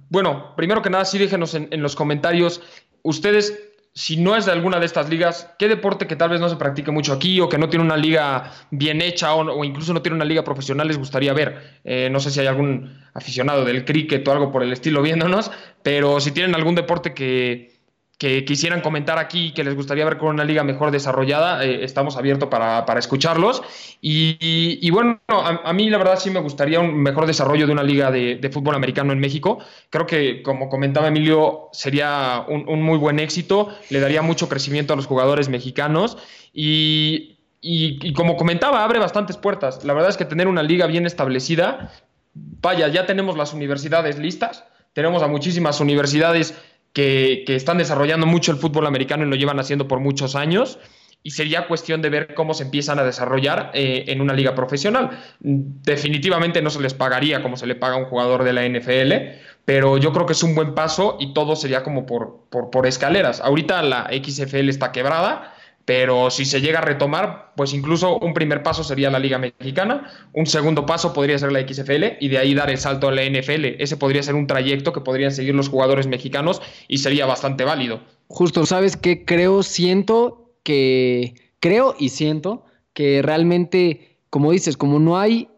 bueno, primero que nada, sí déjenos en, los comentarios, ustedes, si no es de alguna de estas ligas, ¿qué deporte que tal vez no se practique mucho aquí o que no tiene una liga bien hecha o, incluso no tiene una liga profesional les gustaría ver? Eh, no sé si hay algún aficionado del cricket o algo por el estilo viéndonos, pero si tienen algún deporte que, que quisieran comentar aquí, que les gustaría ver con una liga mejor desarrollada, eh, estamos abiertos para, escucharlos. Y, bueno, a, mí la verdad sí me gustaría un mejor desarrollo de una liga de, fútbol americano en México. Creo que, como comentaba Emilio, sería un, muy buen éxito, le daría mucho crecimiento a los jugadores mexicanos y, y como comentaba, abre bastantes puertas. La verdad es que tener una liga bien establecida, vaya, ya tenemos las universidades listas, tenemos a muchísimas universidades que, están desarrollando mucho el fútbol americano y lo llevan haciendo por muchos años y sería cuestión de ver cómo se empiezan a desarrollar eh, en una liga profesional. Definitivamente no se les pagaría como se le paga a un jugador de la NFL, pero yo creo que es un buen paso y todo sería como por, por, por escaleras. Ahorita la XFL está quebrada, pero si se llega a retomar, pues incluso un primer paso sería la Liga Mexicana, un segundo paso podría ser la XFL y de ahí dar el salto a la NFL. Ese podría ser un trayecto que podrían seguir los jugadores mexicanos y sería bastante válido. Justo, ¿sabes qué? Creo, siento que, creo y siento que realmente, como dices, como no hay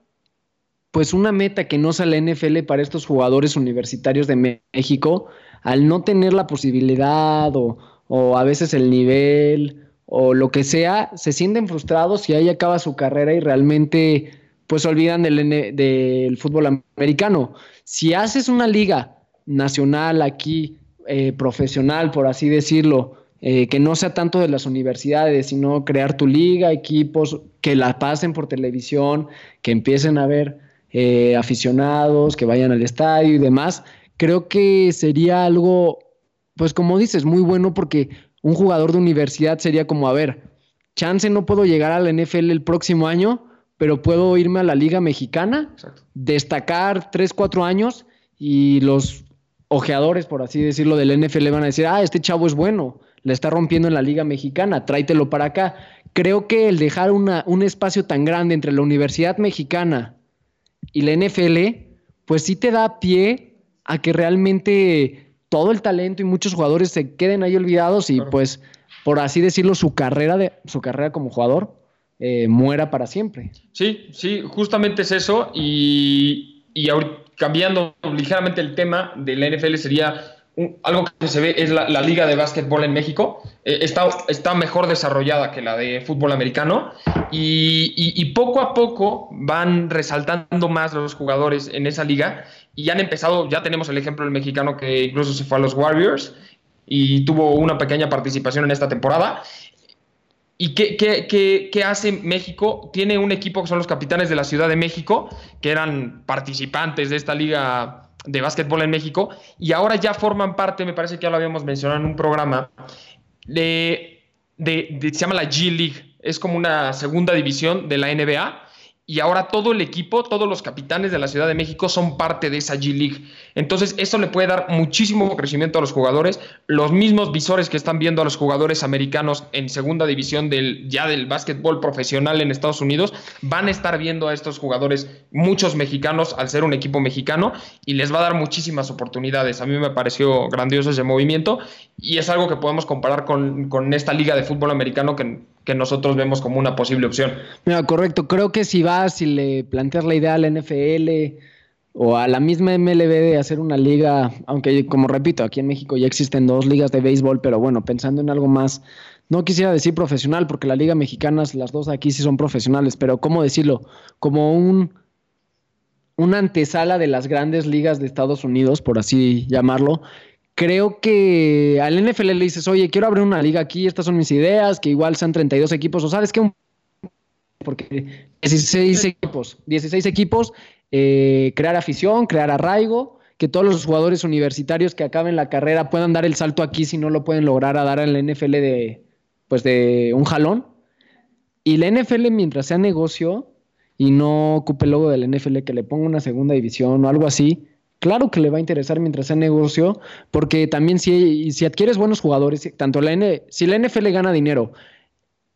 pues una meta que no sea la NFL para estos jugadores universitarios de México, al no tener la posibilidad o, o a veces el nivel o lo que sea, se sienten frustrados y ahí acaba su carrera y realmente pues olvidan del, del fútbol americano. Si haces una liga nacional aquí, eh, profesional, por así decirlo, eh, que no sea tanto de las universidades, sino crear tu liga, equipos que la pasen por televisión, que empiecen a ver eh, aficionados, que vayan al estadio y demás, creo que sería algo, pues como dices, muy bueno porque un jugador de universidad sería como, a ver, chance no puedo llegar a la NFL el próximo año, pero puedo irme a la Liga Mexicana, destacar 3, 4 años y los ojeadores, por así decirlo, del NFL van a decir, ah, este chavo es bueno, le está rompiendo en la Liga Mexicana, tráetelo para acá. Creo que el dejar una, un espacio tan grande entre la Universidad Mexicana y la NFL, pues sí te da pie a que realmente todo el talento y muchos jugadores se queden ahí olvidados y pues, por así decirlo, su carrera, de, su carrera como jugador eh, muera para siempre. Sí, sí, justamente es eso y, y cambiando ligeramente el tema de la NFL sería algo que se ve es la, liga de básquetbol en México. Eh, está, está mejor desarrollada que la de fútbol americano y, y, poco a poco van resaltando más los jugadores en esa liga y han empezado, ya tenemos el ejemplo del mexicano que incluso se fue a los Warriors y tuvo una pequeña participación en esta temporada. ¿Y qué, hace México? Tiene un equipo que son los capitanes de la Ciudad de México, que eran participantes de esta liga de básquetbol en México y ahora ya forman parte, me parece que ya lo habíamos mencionado en un programa, de, se llama la G League, es como una segunda división de la NBA y ahora todo el equipo, todos los capitanes de la Ciudad de México son parte de esa G League. Entonces, eso le puede dar muchísimo crecimiento a los jugadores. Los mismos visores que están viendo a los jugadores americanos en segunda división del, ya del básquetbol profesional en Estados Unidos, van a estar viendo a estos jugadores, muchos mexicanos, al ser un equipo mexicano, y les va a dar muchísimas oportunidades. A mí me pareció grandioso ese movimiento y es algo que podemos comparar con, con esta liga de fútbol americano que que nosotros vemos como una posible opción. Mira, correcto. Creo que si vas y le planteas la idea a la NFL o a la misma MLB de hacer una liga, aunque como repito, aquí en México ya existen dos ligas de béisbol, pero bueno, pensando en algo más, no quisiera decir profesional, porque la liga mexicana, las dos aquí sí son profesionales, pero ¿cómo decirlo? Como un una antesala de las grandes ligas de Estados Unidos, por así llamarlo, creo que al NFL le dices, oye, quiero abrir una liga aquí, estas son mis ideas, que igual sean 32 equipos, o sabes que porque 16 equipos, 16 equipos, eh, crear afición, crear arraigo, que todos los jugadores universitarios que acaben la carrera puedan dar el salto aquí si no lo pueden lograr a dar en la NFL de, pues de un jalón. Y la NFL, mientras sea negocio y no ocupe el logo de la NFL, que le ponga una segunda división o algo así, Claro que le va a interesar mientras sea negocio, porque también si, si adquieres buenos jugadores, tanto la N, si la NFL gana dinero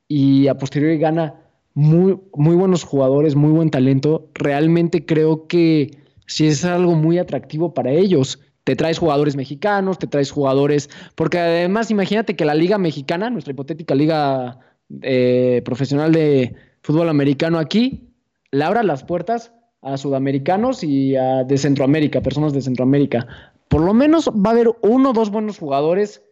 y a posteriori gana muy, muy buenos jugadores, muy buen talento, realmente creo que si es algo muy atractivo para ellos. Te traes jugadores mexicanos, te traes jugadores, porque además imagínate que la liga mexicana, nuestra hipotética liga eh, profesional de fútbol americano aquí, le abra las puertas a sudamericanos y a de Centroamérica, personas de Centroamérica. Por lo menos va a haber uno o dos buenos jugadores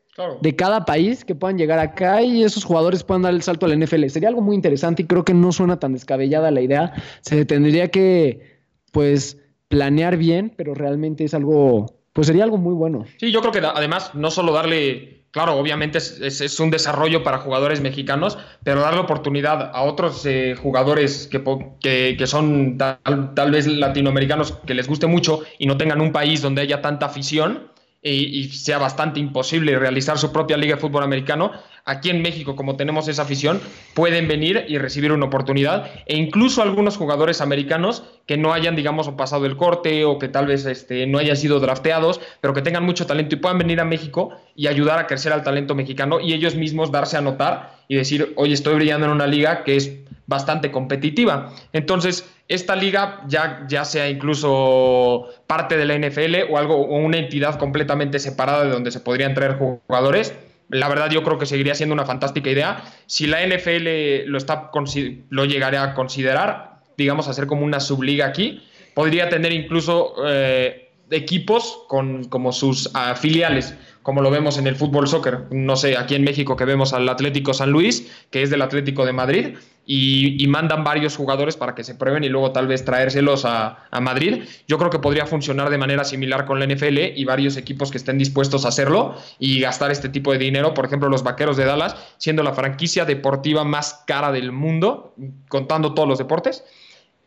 de cada país que puedan llegar acá y esos jugadores puedan dar el salto al NFL. Sería algo muy interesante y creo que no suena tan descabellada la idea. Se tendría que, pues, planear bien, pero realmente es algo, pues sería algo muy bueno. Sí, yo creo que además no solo darle, claro, obviamente es, un desarrollo para jugadores mexicanos, pero darle oportunidad a otros eh, jugadores que, que, son tal, tal vez latinoamericanos que les guste mucho y no tengan un país donde haya tanta afición y, sea bastante imposible realizar su propia liga de fútbol americano, aquí en México, como tenemos esa afición, pueden venir y recibir una oportunidad. E incluso algunos jugadores americanos que no hayan, digamos, pasado el corte o que tal vez este, no hayan sido drafteados, pero que tengan mucho talento y puedan venir a México y ayudar a crecer al talento mexicano y ellos mismos darse a notar y decir, oye, estoy brillando en una liga que es bastante competitiva. Entonces, esta liga ya, ya sea incluso parte de la NFL o algo una entidad completamente separada de donde se podrían traer jugadores, la verdad yo creo que seguiría siendo una fantástica idea. Si la NFL lo, está, lo llegaría a considerar, digamos, hacer como una subliga aquí, podría tener incluso eh, equipos con, como sus filiales como lo vemos en el fútbol soccer, no sé, aquí en México que vemos al Atlético San Luis, que es del Atlético de Madrid, y, mandan varios jugadores para que se prueben y luego tal vez traérselos a, Madrid. Yo creo que podría funcionar de manera similar con la NFL y varios equipos que estén dispuestos a hacerlo y gastar este tipo de dinero. Por ejemplo, los Vaqueros de Dallas, siendo la franquicia deportiva más cara del mundo, contando todos los deportes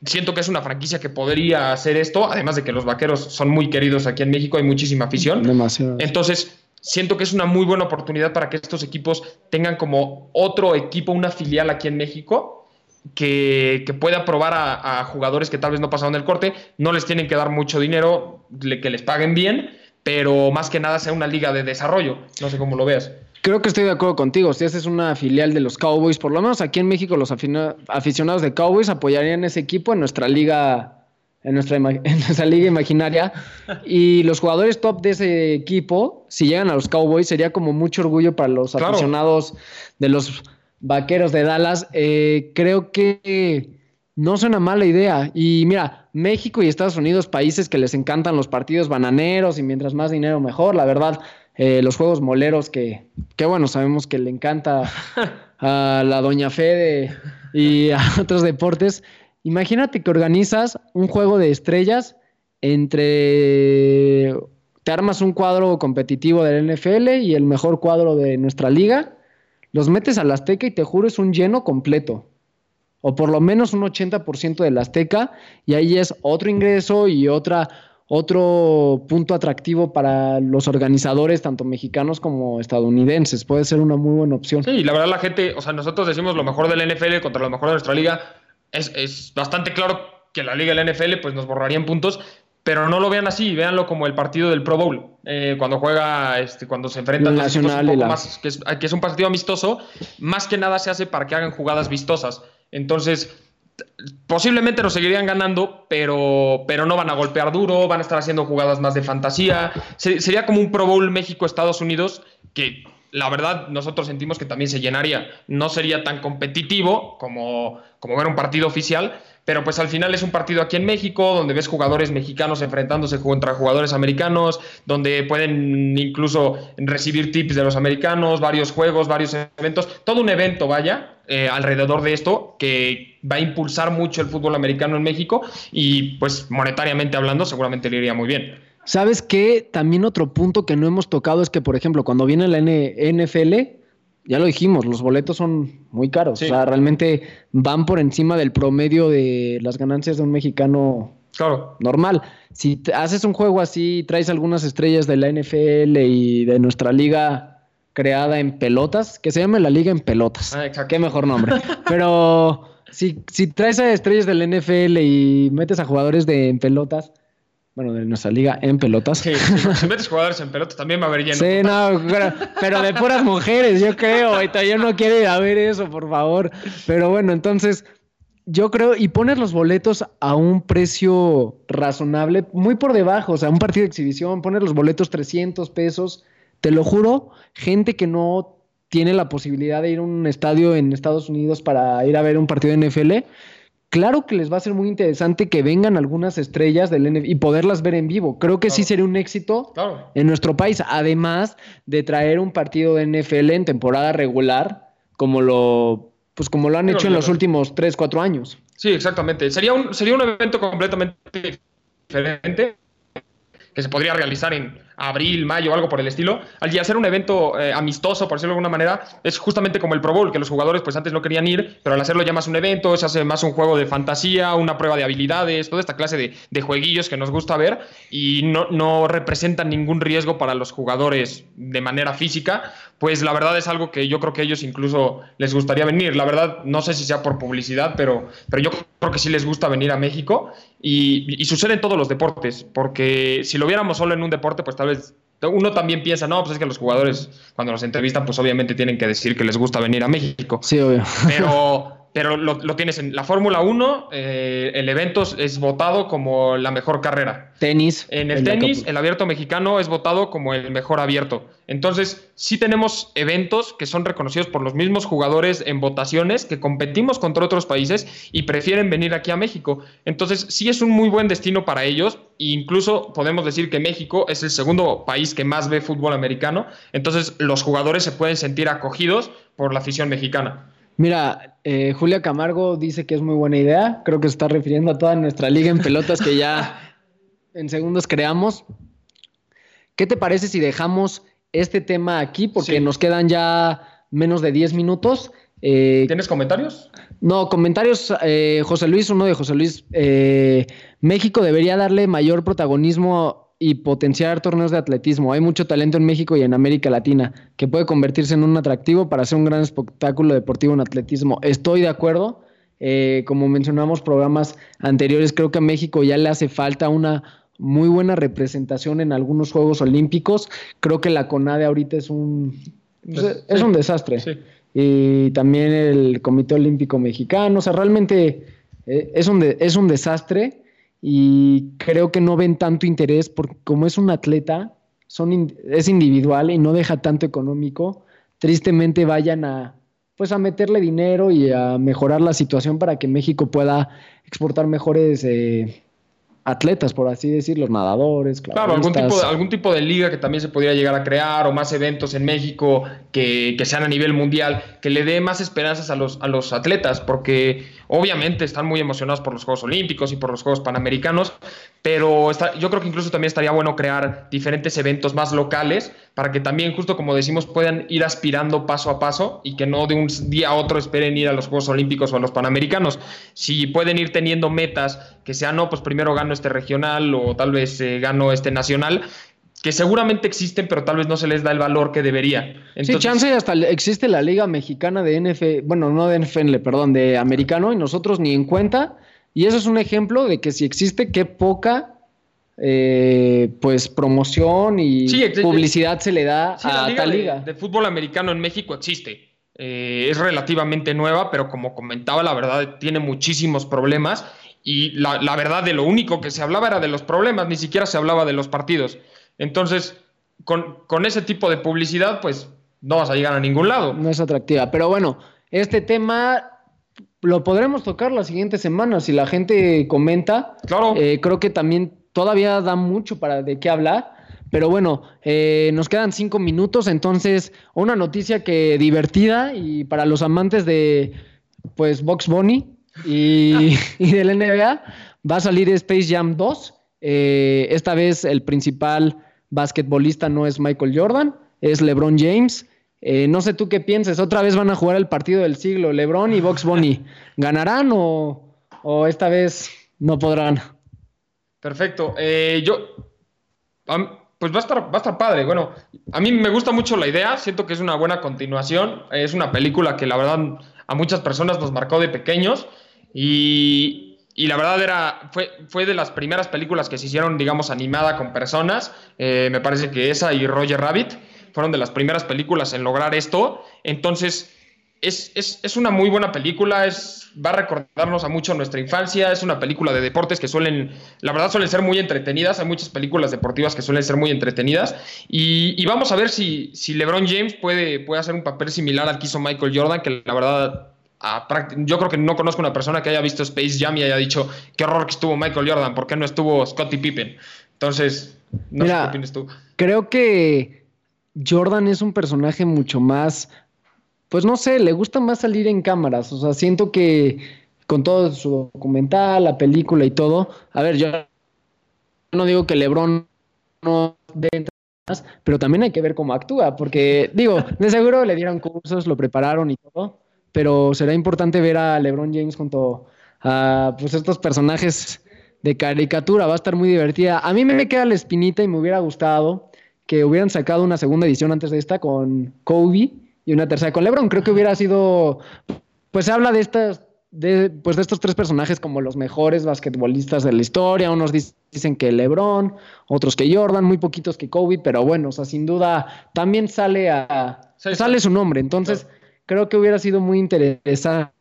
siento que es una franquicia que podría hacer esto, además de que los vaqueros son muy queridos aquí en México, hay muchísima afición. Demasiado. Entonces, siento que es una muy buena oportunidad para que estos equipos tengan como otro equipo, una filial aquí en México, que, pueda probar a, jugadores que tal vez no pasaron el corte, no les tienen que dar mucho dinero, que les paguen bien, pero más que nada sea una liga de desarrollo, no sé cómo lo veas. Creo que estoy de acuerdo contigo. Si es una filial de los Cowboys, por lo menos aquí en México los aficionados de Cowboys apoyarían ese equipo en nuestra liga en nuestra, en liga imaginaria. Y los jugadores top de ese equipo, si llegan a los Cowboys, sería como mucho orgullo para los aficionados de los vaqueros de Dallas. Eh, creo que no es una mala idea. Y mira, México y Estados Unidos, países que les encantan los partidos bananeros y mientras más dinero mejor, la verdad. Eh, los juegos moleros que, que, bueno, sabemos que le encanta a la Doña Fede y a otros deportes. Imagínate que organizas un juego de estrellas entre... Te armas un cuadro competitivo del NFL y el mejor cuadro de nuestra liga, los metes al Azteca y te juro es un lleno completo. O por lo menos un 80% del Azteca y ahí es otro ingreso y otra, otro punto atractivo para los organizadores, tanto mexicanos como estadounidenses. Puede ser una muy buena opción. Sí, la verdad la gente, o sea, nosotros decimos lo mejor del NFL contra lo mejor de nuestra liga, es, bastante claro que la liga la NFL pues nos borrarían puntos, pero no lo vean así, véanlo como el partido del Pro Bowl, eh, cuando juega, este, cuando se enfrentan Nacional más, que es, que es, un partido amistoso, más que nada se hace para que hagan jugadas vistosas. Entonces, posiblemente nos seguirían ganando, pero, pero no van a golpear duro, van a estar haciendo jugadas más de fantasía. sería como un Pro Bowl México-Estados Unidos que la verdad nosotros sentimos que también se llenaría. No sería tan competitivo como, como ver un partido oficial, pero pues al final es un partido aquí en México, donde ves jugadores mexicanos enfrentándose contra jugadores americanos, donde pueden incluso recibir tips de los americanos, varios juegos, varios eventos, todo un evento, vaya, eh, alrededor de esto que va a impulsar mucho el fútbol americano en México y pues monetariamente hablando seguramente le iría muy bien. ¿Sabes qué? También otro punto que no hemos tocado es que, por ejemplo, cuando viene la NFL, ya lo dijimos, los boletos son muy caros. O sea, realmente van por encima del promedio de las ganancias de un mexicano normal. Si haces un juego así, traes algunas estrellas de la NFL y de nuestra liga creada en pelotas, que se llame la liga en pelotas. Ah, Qué mejor nombre. Pero si, si traes a estrellas del NFL y metes a jugadores de en pelotas, bueno, de nuestra liga en pelotas. Sí, si metes jugadores en pelotas también va a haber lleno. Sí, no, pero, de puras mujeres, yo creo. Yo no quiero ir a ver eso, por favor. Pero bueno, entonces, yo creo, y pones los boletos a un precio razonable, muy por debajo, o sea, un partido de exhibición, pones los boletos 300 pesos, te lo juro, gente que no tiene la posibilidad de ir a un estadio en Estados Unidos para ir a ver un partido de NFL, claro que les va a ser muy interesante que vengan algunas estrellas del NFL y poderlas ver en vivo. Creo que sí sería un éxito en nuestro país, además de traer un partido de NFL en temporada regular, como lo, pues como lo han hecho en los últimos 3, 4 años. Sí, exactamente. Sería un, sería un evento completamente diferente que se podría realizar en abril, mayo, algo por el estilo, al hacer un evento eh, amistoso, por decirlo de alguna manera, es justamente como el Pro Bowl, que los jugadores pues antes no querían ir, pero al hacerlo ya más un evento, se hace más un juego de fantasía, una prueba de habilidades, toda esta clase de, de jueguillos que nos gusta ver y no, no representan ningún riesgo para los jugadores de manera física, pues la verdad es algo que yo creo que a ellos incluso les gustaría venir. La verdad, no sé si sea por publicidad, pero, pero yo creo que sí les gusta venir a México y, y sucede en todos los deportes, porque si lo viéramos solo en un deporte, pues tal vez uno también piensa, no, pues es que los jugadores cuando los entrevistan, pues obviamente tienen que decir que les gusta venir a México. Sí, obvio. Pero pero lo, tienes en la Fórmula 1, eh, el evento es votado como la mejor carrera. Tenis. En el tenis, el abierto mexicano es votado como el mejor abierto. Entonces, sí tenemos eventos que son reconocidos por los mismos jugadores en votaciones, que competimos contra otros países y prefieren venir aquí a México. Entonces, sí es un muy buen destino para ellos. E incluso podemos decir que México es el segundo país que más ve fútbol americano. Entonces, los jugadores se pueden sentir acogidos por la afición mexicana. Mira, eh, Julia Camargo dice que es muy buena idea. Creo que se está refiriendo a toda nuestra liga en pelotas que ya en segundos creamos. ¿Qué te parece si dejamos este tema aquí? Porque nos quedan ya menos de 10 minutos. Eh, ¿Tienes comentarios? No, comentarios. Eh, José Luis, uno de José Luis. México debería darle mayor protagonismo y potenciar torneos de atletismo. Hay mucho talento en México y en América Latina que puede convertirse en un atractivo para hacer un gran espectáculo deportivo en atletismo. Estoy de acuerdo. Eh, como mencionamos programas anteriores, creo que a México ya le hace falta una muy buena representación en algunos Juegos Olímpicos. Creo que la CONADE ahorita es un, pues, es un desastre. Y también el Comité Olímpico Mexicano. O sea, realmente eh, es, un es un desastre y creo que no ven tanto interés porque como es un atleta, son es individual y no deja tanto económico, tristemente vayan a pues a meterle dinero y a mejorar la situación para que México pueda exportar mejores eh, atletas, por así decirlo, nadadores. Claro, algún tipo, de, algún tipo de liga que también se podría llegar a crear o más eventos en México que, que, sean a nivel mundial, que le dé más esperanzas a los, a los atletas, porque obviamente están muy emocionados por los Juegos Olímpicos y por los Juegos Panamericanos, pero yo creo que incluso también estaría bueno crear diferentes eventos más locales para que también, justo como decimos, puedan ir aspirando paso a paso y que no de un día a otro esperen ir a los Juegos Olímpicos o a los Panamericanos. Si pueden ir teniendo metas que sean, no, pues primero gano este regional o tal vez eh, gano este nacional, que seguramente existen, pero tal vez no se les da el valor que debería. sí, chance hasta existe la Liga Mexicana de NFL, bueno, no de NFL, perdón, de americano, y nosotros ni en cuenta. Y eso es un ejemplo de que si existe, qué poca eh, pues promoción y publicidad se le da a la tal liga. De, fútbol americano en México existe. Eh, es relativamente nueva, pero como comentaba, la verdad tiene muchísimos problemas. Y la, la verdad de lo único que se hablaba era de los problemas, ni siquiera se hablaba de los partidos. Entonces, con, ese tipo de publicidad, pues no vas a llegar a ningún lado. No es atractiva. Pero bueno, este tema lo podremos tocar la siguiente semana. Si la gente comenta, claro. Eh, creo que también todavía da mucho para de qué hablar. Pero bueno, eh, nos quedan cinco minutos, entonces una noticia que divertida y para los amantes de pues Box Bunny y, y del NBA va a salir Space Jam 2. Eh, esta vez el principal basquetbolista no es Michael Jordan, es LeBron James. Eh, no sé tú qué pienses, otra vez van a jugar el partido del siglo, LeBron y Box Bunny. ¿Ganarán o, esta vez no podrán? Perfecto. Eh, yo, pues va a, estar, va a estar padre. Bueno, a mí me gusta mucho la idea, siento que es una buena continuación. Es una película que la verdad a muchas personas nos marcó de pequeños y, y la verdad era, fue, fue de las primeras películas que se hicieron, digamos, animada con personas. Eh, me parece que esa y Roger Rabbit fueron de las primeras películas en lograr esto. Entonces, es, es, es, una muy buena película, es, va a recordarnos a mucho nuestra infancia, es una película de deportes que suelen, la verdad suelen ser muy entretenidas, hay muchas películas deportivas que suelen ser muy entretenidas y, y vamos a ver si, si LeBron James puede, puede hacer un papel similar al que hizo Michael Jordan, que la verdad yo creo que no conozco una persona que haya visto Space Jam y haya dicho, qué horror que estuvo Michael Jordan, ¿por qué no estuvo Scottie Pippen? Entonces, no sé qué opinas tú. Creo que Jordan es un personaje mucho más, pues no sé, le gusta más salir en cámaras, o sea, siento que con todo su documental, la película y todo, a ver, yo no digo que LeBron no dé más, pero también hay que ver cómo actúa, porque digo, de seguro le dieron cursos, lo prepararon y todo, pero será importante ver a LeBron James junto a pues estos personajes de caricatura, va a estar muy divertida. A mí me queda la espinita y me hubiera gustado que hubieran sacado una segunda edición antes de esta con Kobe y una tercera con LeBron. Creo que hubiera sido, pues se habla de estas, de, pues de estos tres personajes como los mejores basquetbolistas de la historia. Unos dicen que LeBron, otros que Jordan, muy poquitos que Kobe, pero bueno, o sea, sin duda también sale a, sale su nombre. Entonces, creo que hubiera sido muy interesante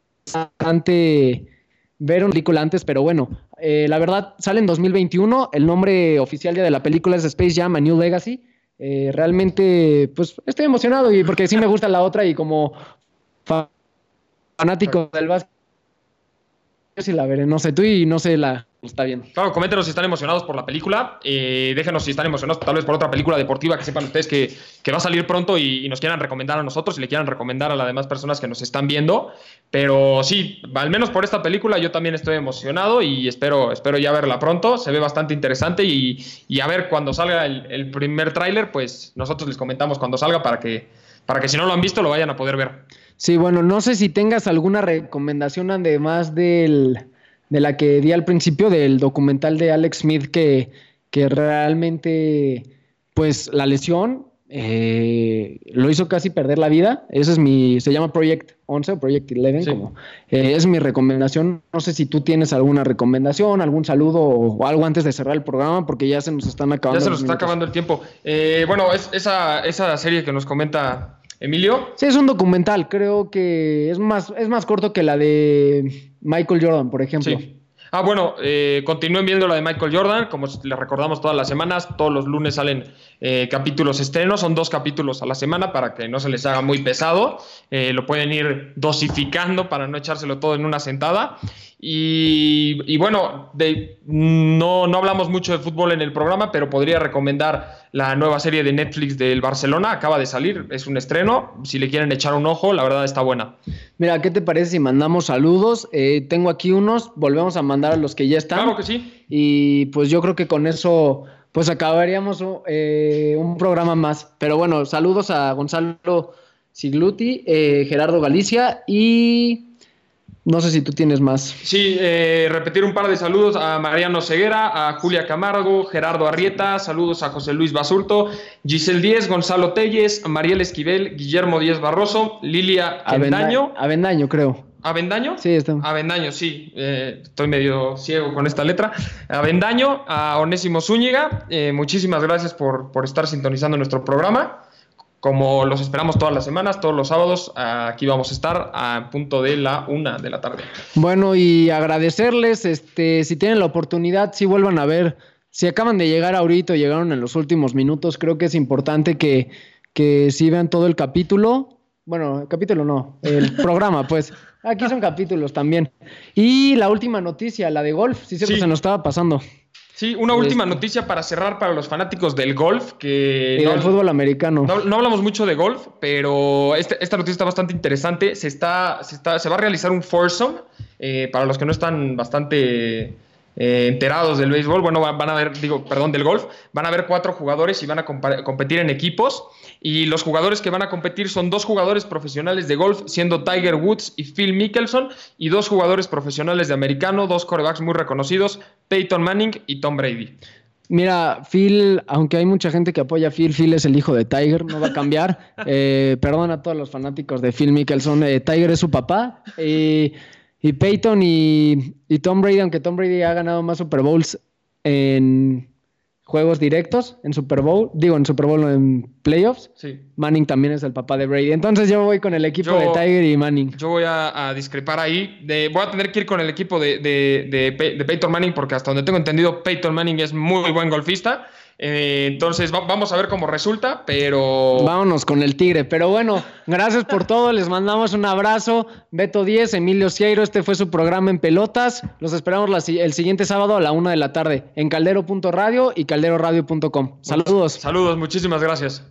ver una película antes, pero bueno, eh, la verdad sale en 2021, el nombre oficial ya de la película es Space Jam A New Legacy. Eh, realmente, pues estoy emocionado y porque sí me gusta la otra y como fanático del básquet, sí la veré, no sé tú y no sé la, Está bien. Claro, coméntenos si están emocionados por la película. Eh, déjenos si están emocionados tal vez por otra película deportiva que sepan ustedes que, va a salir pronto y, nos quieran recomendar a nosotros y le quieran recomendar a las demás personas que nos están viendo. Pero sí, al menos por esta película yo también estoy emocionado y espero, espero ya verla pronto. Se ve bastante interesante y, a ver cuando salga el, primer tráiler, pues nosotros les comentamos cuando salga para que, para que si no lo han visto lo vayan a poder ver. Sí, bueno, no sé si tengas alguna recomendación además del de la que di al principio del documental de Alex Smith que, que realmente, pues la lesión eh, lo hizo casi perder la vida. Ese es mi, se llama Project 11 o Project 11, como, eh, es mi recomendación. No sé si tú tienes alguna recomendación, algún saludo o, algo antes de cerrar el programa, porque ya se nos están acabando. Ya se nos está acabando el tiempo. Eh, bueno, es, esa, esa serie que nos comenta Emilio. Sí, es un documental, creo que es más, es más corto que la de Michael Jordan, por ejemplo. Sí. Ah, bueno, eh, continúen viendo la de Michael Jordan, como les recordamos todas las semanas, todos los lunes salen eh, capítulos estrenos, son dos capítulos a la semana para que no se les haga muy pesado, eh, lo pueden ir dosificando para no echárselo todo en una sentada. Y, bueno, de, no, no hablamos mucho de fútbol en el programa, pero podría recomendar la nueva serie de Netflix del Barcelona. Acaba de salir, es un estreno. Si le quieren echar un ojo, la verdad está buena. Mira, ¿qué te parece si mandamos saludos? Eh, tengo aquí unos, volvemos a mandar a los que ya están. Claro que sí. Y pues yo creo que con eso pues acabaríamos eh, un programa más. Pero bueno, saludos a Gonzalo Sigluti, eh, Gerardo Galicia y no sé si tú tienes más. Sí, eh, repetir un par de saludos a Mariano Ceguera, a Julia Camargo, Gerardo Arrieta, saludos a José Luis Basurto, Giselle Díez, Gonzalo Telles, Mariel Esquivel, Guillermo Díez Barroso, Lilia Avendaño. Avendaño, creo. ¿Avendaño? Sí, está. Avendaño, sí. Eh, estoy medio ciego con esta letra. Avendaño, a Onésimo Zúñiga, eh, muchísimas gracias por, por estar sintonizando nuestro programa. Como los esperamos todas las semanas, todos los sábados, aquí vamos a estar a punto de la una de la tarde. Bueno, y agradecerles, este, si tienen la oportunidad, si vuelvan a ver, si acaban de llegar ahorita llegaron en los últimos minutos, creo que es importante que, que si vean todo el capítulo. Bueno, el capítulo no, el programa, pues. Aquí son capítulos también. Y la última noticia, la de golf, sí, se nos estaba pasando. Sí, una última este. noticia para cerrar para los fanáticos del golf. Que y del fútbol americano. No, hablamos mucho de golf, pero este, esta noticia está bastante interesante. Se, está, se, está, se va a realizar un foursome. Eh, para los que no están bastante eh, enterados del béisbol, bueno, van a ver, digo, perdón, del golf, van a ver cuatro jugadores y van a competir en equipos. Y los jugadores que van a competir son dos jugadores profesionales de golf, siendo Tiger Woods y Phil Mickelson, y dos jugadores profesionales de americano, dos corebacks muy reconocidos, Peyton Manning y Tom Brady. Mira, Phil, aunque hay mucha gente que apoya a Phil, Phil es el hijo de Tiger, no va a cambiar. eh, perdón a todos los fanáticos de Phil Mickelson, eh, Tiger es su papá. Y y Peyton y, Tom Brady, aunque Tom Brady ha ganado más Super Bowls en juegos directos, en Super Bowl, digo en Super Bowl, en playoffs, Sí. Manning también es el papá de Brady. Entonces yo voy con el equipo Yo- de Tiger y Manning. Yo voy a, a discrepar ahí. De- voy a tener que ir con el equipo de, de Peyton Manning porque hasta donde tengo entendido, Peyton Manning es muy buen golfista. Eh, entonces va- vamos a ver cómo resulta, pero... Vámonos con el Tigre. Pero bueno, gracias por todo. Les mandamos un abrazo. Beto 10, Emilio Cieiro. Este fue su programa en pelotas. Los esperamos la el siguiente sábado a la una de la tarde en caldero.radio y calderoradio.com. Saludos. Saludos, muchísimas gracias.